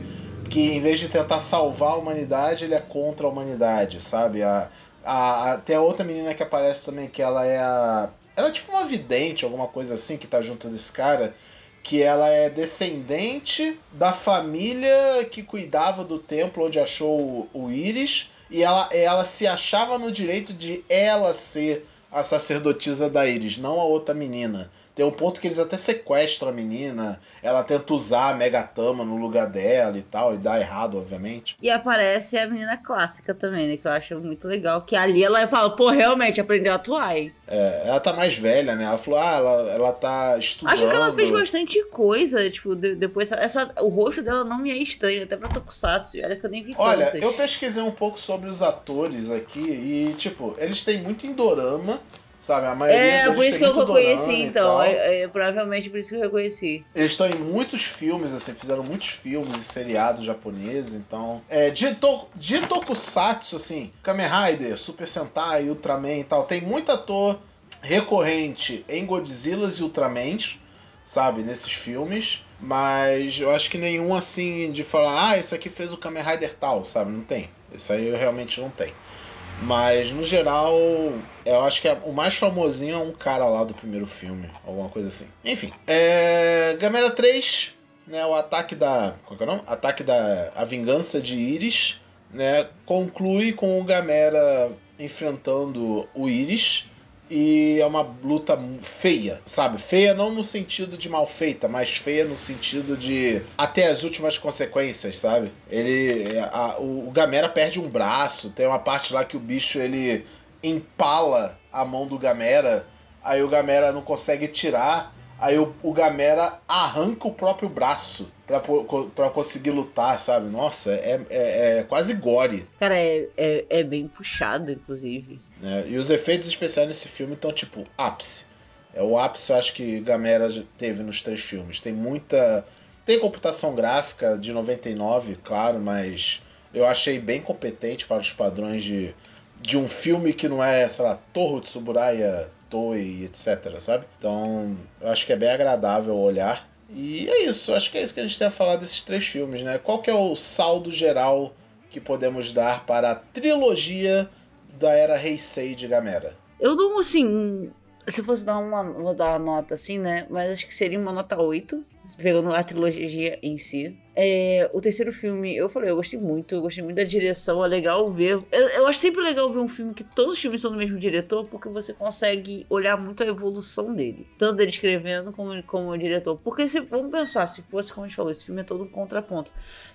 Speaker 1: que em vez de tentar salvar a humanidade, ele é contra a humanidade, sabe? A, a, a, tem a outra menina que aparece também, que ela é a. Ela é tipo uma vidente, alguma coisa assim, que tá junto desse cara. Que ela é descendente da família que cuidava do templo onde achou o, o Íris. E ela, ela se achava no direito de ela ser a sacerdotisa da Íris, não a outra menina. Tem um ponto que eles até sequestram a menina, ela tenta usar a Megatama no lugar dela e tal, e dá errado, obviamente.
Speaker 3: E aparece a menina clássica também, né? Que eu acho muito legal. Que ali ela fala, pô, realmente aprendeu a atuar, hein?
Speaker 1: É, ela tá mais velha, né? Ela falou, ah, ela, ela tá estudando.
Speaker 3: Acho que ela fez bastante coisa, tipo, de- depois. Essa, o rosto dela não me é estranho, até pra Tokusatsu. Olha que eu nem vi
Speaker 1: Olha, eu pesquisei um pouco sobre os atores aqui e, tipo, eles têm muito em dorama, sabe? A maioria
Speaker 3: É, por isso que eu reconheci,
Speaker 1: e
Speaker 3: então. É, é, provavelmente por isso que eu reconheci.
Speaker 1: Eles estão em muitos filmes, assim, fizeram muitos filmes e seriados japoneses, então. É, de, to, de Tokusatsu, assim, Kamen Rider, Super Sentai, Ultraman e tal, tem muito ator recorrente em Godzillas e Ultramans, sabe, nesses filmes. Mas eu acho que nenhum assim de falar, ah, esse aqui fez o Kamen Rider tal, sabe? Não tem. Isso aí eu realmente não tem. Mas no geral, eu acho que é- o mais famosinho é um cara lá do primeiro filme, alguma coisa assim. Enfim, é, Gamera 3, né, o ataque da, qual é o nome? Ataque da a vingança de Iris, né, conclui com o Gamera enfrentando o Iris e é uma luta feia, sabe? Feia não no sentido de mal feita, mas feia no sentido de até as últimas consequências, sabe? Ele a- o, o Gamera perde um braço, tem uma parte lá que o bicho ele empala a mão do Gamera, aí o Gamera não consegue tirar, aí o, o Gamera arranca o próprio braço pra conseguir lutar, sabe? Nossa, é, é, é quase gore.
Speaker 3: Cara, é, é, é bem puxado, inclusive.
Speaker 1: né? E os efeitos especiais nesse filme estão tipo ápice. É o ápice, eu acho que Gamera teve nos três filmes. Tem muita. Tem computação gráfica de 99, claro, mas eu achei bem competente para os padrões de, de um filme que não é, sei lá, Torro de Tsuburaya, Toei, etc, sabe? Então, eu acho que é bem agradável olhar. E é isso, acho que é isso que a gente tem a falar desses três filmes, né? Qual que é o saldo geral que podemos dar para a trilogia da era Heisei de Gamera?
Speaker 3: Eu dou, assim, se fosse dar uma, vou dar uma nota assim, né? Mas acho que seria uma nota 8, pegando a trilogia em si. É, o terceiro filme, eu falei, eu gostei muito, eu gostei muito da direção, é legal ver. Eu, eu acho sempre legal ver um filme que todos os filmes são do mesmo diretor, porque você consegue olhar muito a evolução dele. Tanto dele escrevendo como, como o diretor. Porque se, vamos pensar, se fosse, como a gente falou, esse filme é todo um contraponto.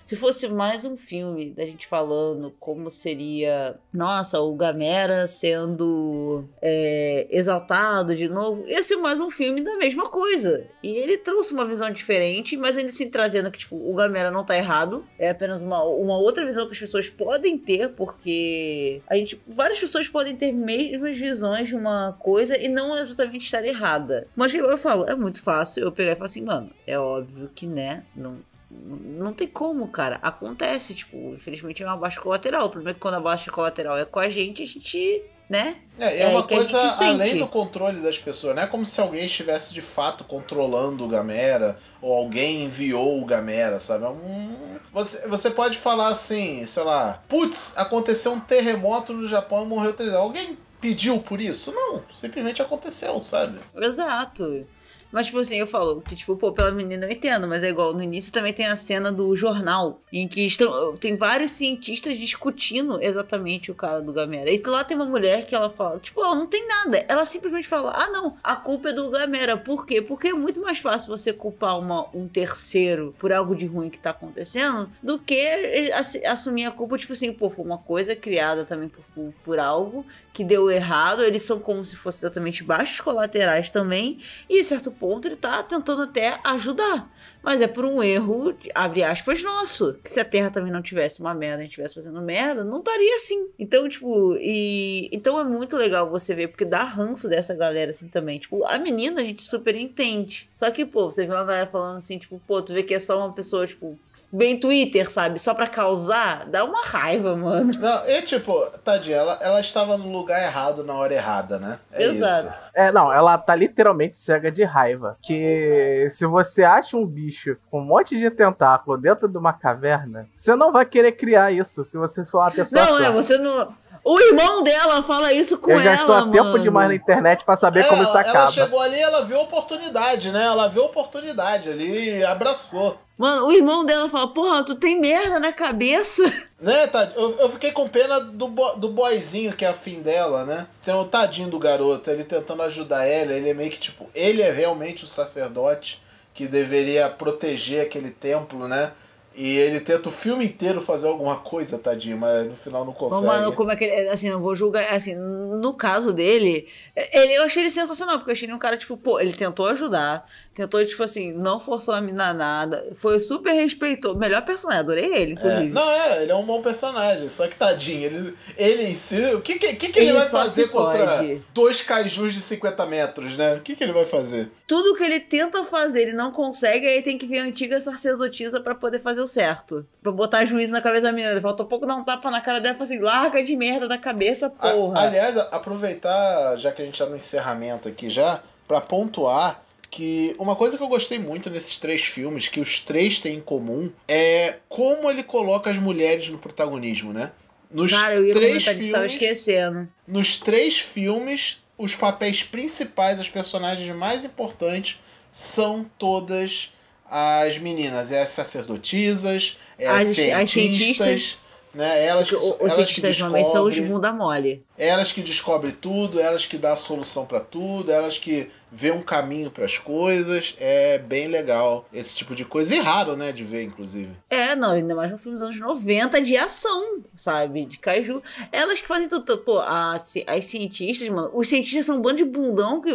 Speaker 3: Se fosse mais um filme da gente falando como seria, nossa, o Gamera sendo é, exaltado de novo, ia ser mais um filme da mesma coisa. E ele trouxe uma visão diferente, mas ele se trazendo que, tipo, o Gamera não tá errado. É apenas uma, uma outra visão que as pessoas podem ter, porque a gente. Várias pessoas podem ter mesmas visões de uma coisa e não exatamente estar errada. Mas eu falo, é muito fácil eu pegar e falar assim, mano, é óbvio que, né, não, não tem como, cara. Acontece, tipo, infelizmente é uma baixa colateral. O problema é que quando a baixa colateral é com a gente, a gente, né?
Speaker 1: É, é,
Speaker 3: É,
Speaker 1: uma
Speaker 3: a
Speaker 1: coisa
Speaker 3: sente.
Speaker 1: além do controle das pessoas, não é como se alguém estivesse de fato controlando o Gamera, ou alguém enviou o Gamera, sabe? É um... você, você pode falar assim, sei lá, putz, aconteceu um terremoto no Japão e morreu três. Alguém pediu por isso? Não, simplesmente aconteceu, sabe?
Speaker 3: Exato. Mas, tipo assim, eu falo que, tipo, pô, pela menina eu entendo, mas é igual. No início também tem a cena do jornal, em que estão, tem vários cientistas discutindo exatamente o cara do Gamera. E lá tem uma mulher que ela fala, tipo, ela não tem nada. Ela simplesmente fala, ah, não, a culpa é do Gamera. Por quê? Porque é muito mais fácil você culpar uma, um terceiro por algo de ruim que tá acontecendo do que assumir a culpa, tipo assim, pô, foi uma coisa criada também por, por algo que deu errado, eles são como se fossem exatamente baixos colaterais também, e em certo ponto ele tá tentando até ajudar. Mas é por um erro, abre aspas, nosso. Que se a Terra também não tivesse uma merda, a gente estivesse fazendo merda, não estaria assim. Então, tipo, e. Então é muito legal você ver, porque dá ranço dessa galera assim também. Tipo, a menina a gente super entende. Só que, pô, você vê uma galera falando assim, tipo, pô, tu vê que é só uma pessoa, tipo, bem Twitter, sabe? Só pra causar, dá uma raiva, mano.
Speaker 1: Não, e tipo, tadinha, ela, ela estava no lugar errado na hora errada, né? É Exato. Isso.
Speaker 2: É, não, ela tá literalmente cega de raiva. Que se você acha um bicho com um monte de tentáculo dentro de uma caverna, você não vai querer criar isso se você for uma pessoa.
Speaker 3: Não, é, você não. O irmão dela fala isso com ela. Eu já estou há
Speaker 2: tempo demais na internet para saber é, como isso acaba.
Speaker 1: Ela chegou ali, ela viu oportunidade, né? Ela viu oportunidade ali e abraçou.
Speaker 3: Mano, o irmão dela fala, porra, tu tem merda na cabeça. [LAUGHS]
Speaker 1: Né, tadinho? Eu, eu fiquei com pena do, bo, do boyzinho que é afim dela, né? Tem o tadinho do garoto, ele tentando ajudar ela, ele é meio que tipo, ele é realmente o sacerdote que deveria proteger aquele templo, né? E ele tenta o filme inteiro fazer alguma coisa, tadinho, mas no final não consegue.
Speaker 3: Mano, como é que ele. Assim, não vou julgar. Assim, no caso dele, ele, eu achei ele sensacional, porque eu achei ele um cara, tipo, pô, ele tentou ajudar, tentou, tipo assim, não forçou a mina nada. Foi super respeitou. Melhor personagem, adorei ele, inclusive.
Speaker 1: É, não, é, ele é um bom personagem, só que tadinho, ele, ele em si. O que, que, que, que ele, ele vai fazer contra dois kaijus de 50 metros, né? O que, que ele vai fazer?
Speaker 3: Tudo que ele tenta fazer, ele não consegue, aí tem que vir a antiga sacerdotisa para poder fazer o certo. Pra botar juízo na cabeça da menina. Faltou pouco dar um tapa na cara dela e falar assim: larga de merda da cabeça, porra.
Speaker 1: A, aliás, aproveitar, já que a gente tá no encerramento aqui já, para pontuar que uma coisa que eu gostei muito nesses três filmes, que os três têm em comum, é como ele coloca as mulheres no protagonismo, né?
Speaker 3: Nos Cara, eu ia três filmes, estava esquecendo.
Speaker 1: Nos três filmes, os papéis principais, as personagens mais importantes, são todas as meninas. É as sacerdotisas, é as, as cientistas, as cientistas né? Elas,
Speaker 3: os
Speaker 1: elas
Speaker 3: cientistas normalmente são os bunda mole.
Speaker 1: Elas que descobrem tudo, elas que dão a solução para tudo, elas que vê um caminho para as coisas. É bem legal esse tipo de coisa. E raro, né, de ver, inclusive.
Speaker 3: É, não, ainda mais no filme dos anos 90 de ação, sabe? De Kaiju. Elas que fazem tudo. Pô, as, as cientistas, mano. Os cientistas são um bando de bundão que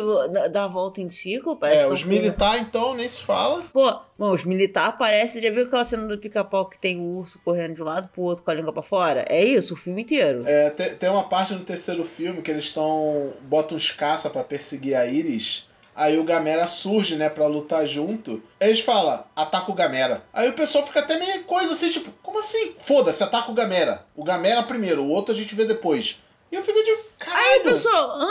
Speaker 3: dá a volta em círculo.
Speaker 1: É, os militares, então, nem se fala.
Speaker 3: Pô, bom, os militares aparecem. Já viu aquela cena do pica-pau que tem o urso correndo de um lado pro outro com a língua pra fora? É isso, o filme inteiro.
Speaker 1: É, tem, tem uma parte no terceiro filme que eles estão. botam uns caça para perseguir a Iris. Aí o Gamera surge, né, pra lutar junto. Eles falam, ataca o Gamera. Aí o pessoal fica até meio coisa assim, tipo, como assim? Foda-se, ataca o Gamera. O Gamera primeiro, o outro a gente vê depois. E eu fico de. Caralho.
Speaker 3: Aí, pessoal, hã?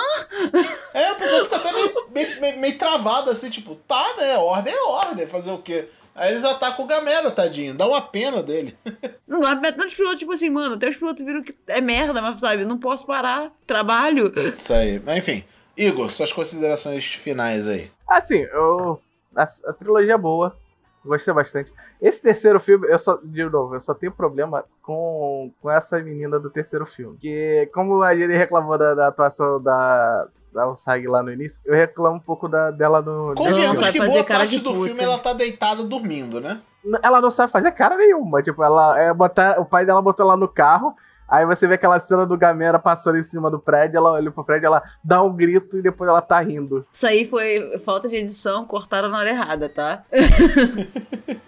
Speaker 1: É, o pessoal fica até meio, meio, meio, meio travado assim, tipo, tá, né? Ordem é ordem, fazer o quê? Aí eles atacam o Gamera, tadinho. Dá uma pena dele. [LAUGHS]
Speaker 3: Não dá tantos pilotos, tipo assim, mano, até os pilotos viram que é merda, mas sabe, não posso parar. Trabalho.
Speaker 1: Isso aí. Mas enfim. Igor, suas considerações finais aí.
Speaker 2: Assim, eu. A, a, trilogia é boa. Gostei bastante. Esse terceiro filme, eu só. De novo, eu só tenho problema com, com essa menina do terceiro filme. Que, como a gente reclamou da, da atuação da, da Usagi lá no início, eu reclamo um pouco da, dela no.
Speaker 1: Convenhamos que fazer boa cara parte do puta. filme ela tá deitada dormindo, né?
Speaker 2: Ela não sabe fazer cara nenhuma. Tipo, ela é botar. O pai dela botou ela no carro. Aí você vê aquela cena do Gamera passando em cima do prédio, ela olha pro prédio, ela dá um grito e depois ela tá rindo.
Speaker 3: Isso aí foi falta de edição, cortaram na hora errada, tá? [LAUGHS]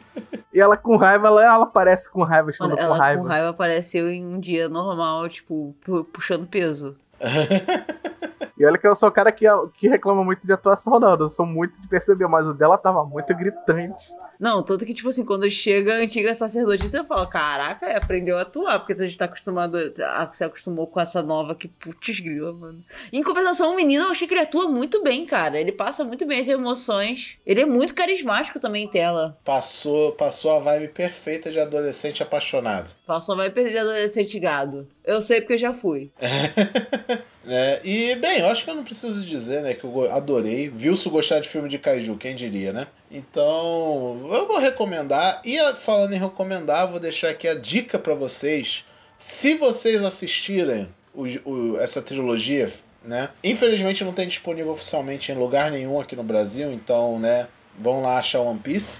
Speaker 2: E ela com raiva, ela, ela aparece com raiva, estando
Speaker 3: ela
Speaker 2: com raiva.
Speaker 3: com raiva apareceu em um dia normal, tipo, puxando peso. [LAUGHS]
Speaker 2: e olha que eu sou o cara que, que reclama muito de atuação, não. Eu sou muito de perceber, mas o dela tava muito gritante.
Speaker 3: Não, tanto que, tipo assim, quando chega a antiga sacerdotisa, eu falo, caraca, aprendeu a atuar, porque a gente tá acostumado, a, se acostumou com essa nova que, putz grila, mano. Em compensação, o menino, eu achei que ele atua muito bem, cara. Ele passa muito bem as emoções. Ele é muito carismático também em tela.
Speaker 1: Passou, passou a vibe perfeita de adolescente apaixonado.
Speaker 3: Passou a vibe perfeita de adolescente gado. Eu sei porque eu já fui. [LAUGHS]
Speaker 1: É, e, bem, eu acho que eu não preciso dizer, né, que eu adorei. Viu-se gostar de filme de Kaiju, quem diria, né? Então, eu vou recomendar. E falando em recomendar, vou deixar aqui a dica para vocês. Se vocês assistirem o, o, essa trilogia, né? Infelizmente não tem disponível oficialmente em lugar nenhum aqui no Brasil, então, né, vão lá achar One Piece.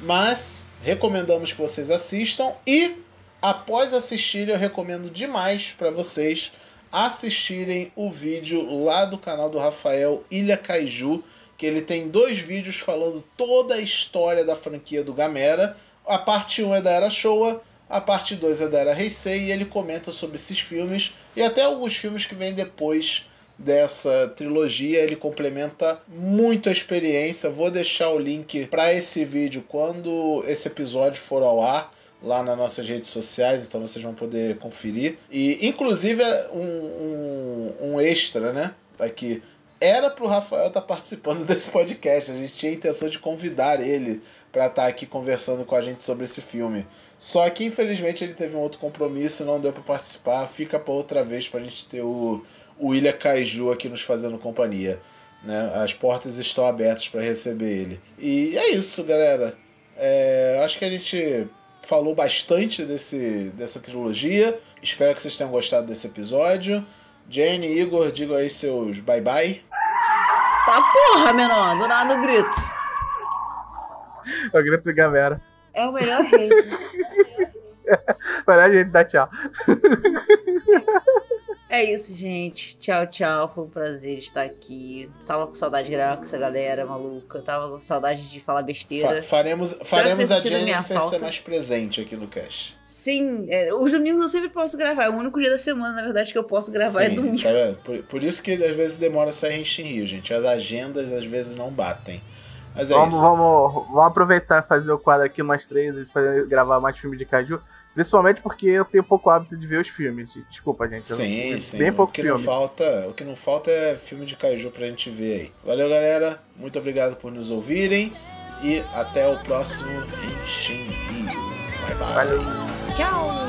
Speaker 1: Mas recomendamos que vocês assistam e após assistir, eu recomendo demais para vocês assistirem o vídeo lá do canal do Rafael Ilha Kaiju, que ele tem dois vídeos falando toda a história da franquia do Gamera. A parte 1 é da Era Showa, a parte 2 é da Era Heisei e ele comenta sobre esses filmes e até alguns filmes que vêm depois dessa trilogia. Ele complementa muito a experiência. Vou deixar o link para esse vídeo quando esse episódio for ao ar lá nas nossas redes sociais, então vocês vão poder conferir. E inclusive é um, um, um extra, né? Aqui. Era para o Rafael estar tá participando [LAUGHS] desse podcast. A gente tinha a intenção de convidar ele para estar tá aqui conversando com a gente sobre esse filme. Só que infelizmente ele teve um outro compromisso e não deu para participar. Fica para outra vez para a gente ter o, o Ilha Kaiju aqui nos fazendo companhia. Né? As portas estão abertas para receber ele. E é isso, galera. É, acho que a gente falou bastante desse, dessa trilogia. Espero que vocês tenham gostado desse episódio. Jane, Igor, digam aí seus bye bye.
Speaker 4: Tá porra, menor, do nada o grito.
Speaker 2: o grito de galera.
Speaker 4: É o melhor jeito.
Speaker 2: melhor jeito dar tchau. [LAUGHS]
Speaker 4: É isso, gente. Tchau, tchau. Foi um prazer estar aqui. Tava com saudade de gravar com essa galera maluca. Tava com saudade de falar besteira.
Speaker 1: Fa faremos faremos a Jennifer ser mais presente aqui no cast.
Speaker 4: Sim, é, os domingos eu sempre posso gravar. É o único dia da semana, na verdade, que eu posso gravar é Sim, é domingo. Tá
Speaker 1: por, por, isso que às vezes demora a sair em Rio, gente. As agendas às vezes não batem. Mas é
Speaker 2: vamos,
Speaker 1: isso.
Speaker 2: Vamos, vamos aproveitar e fazer o quadro aqui nós três e fazer, gravar mais filme de Caju. Principalmente porque eu tenho pouco hábito de ver os filmes. Desculpa, gente.
Speaker 1: Sim, sim. Bem pouco o que filme. Não falta, o que não falta é filme de Kaiju pra gente ver aí. Valeu, galera. Muito obrigado por nos ouvirem. E até o próximo Rio. Bye, bye.
Speaker 2: Valeu.
Speaker 4: Tchau.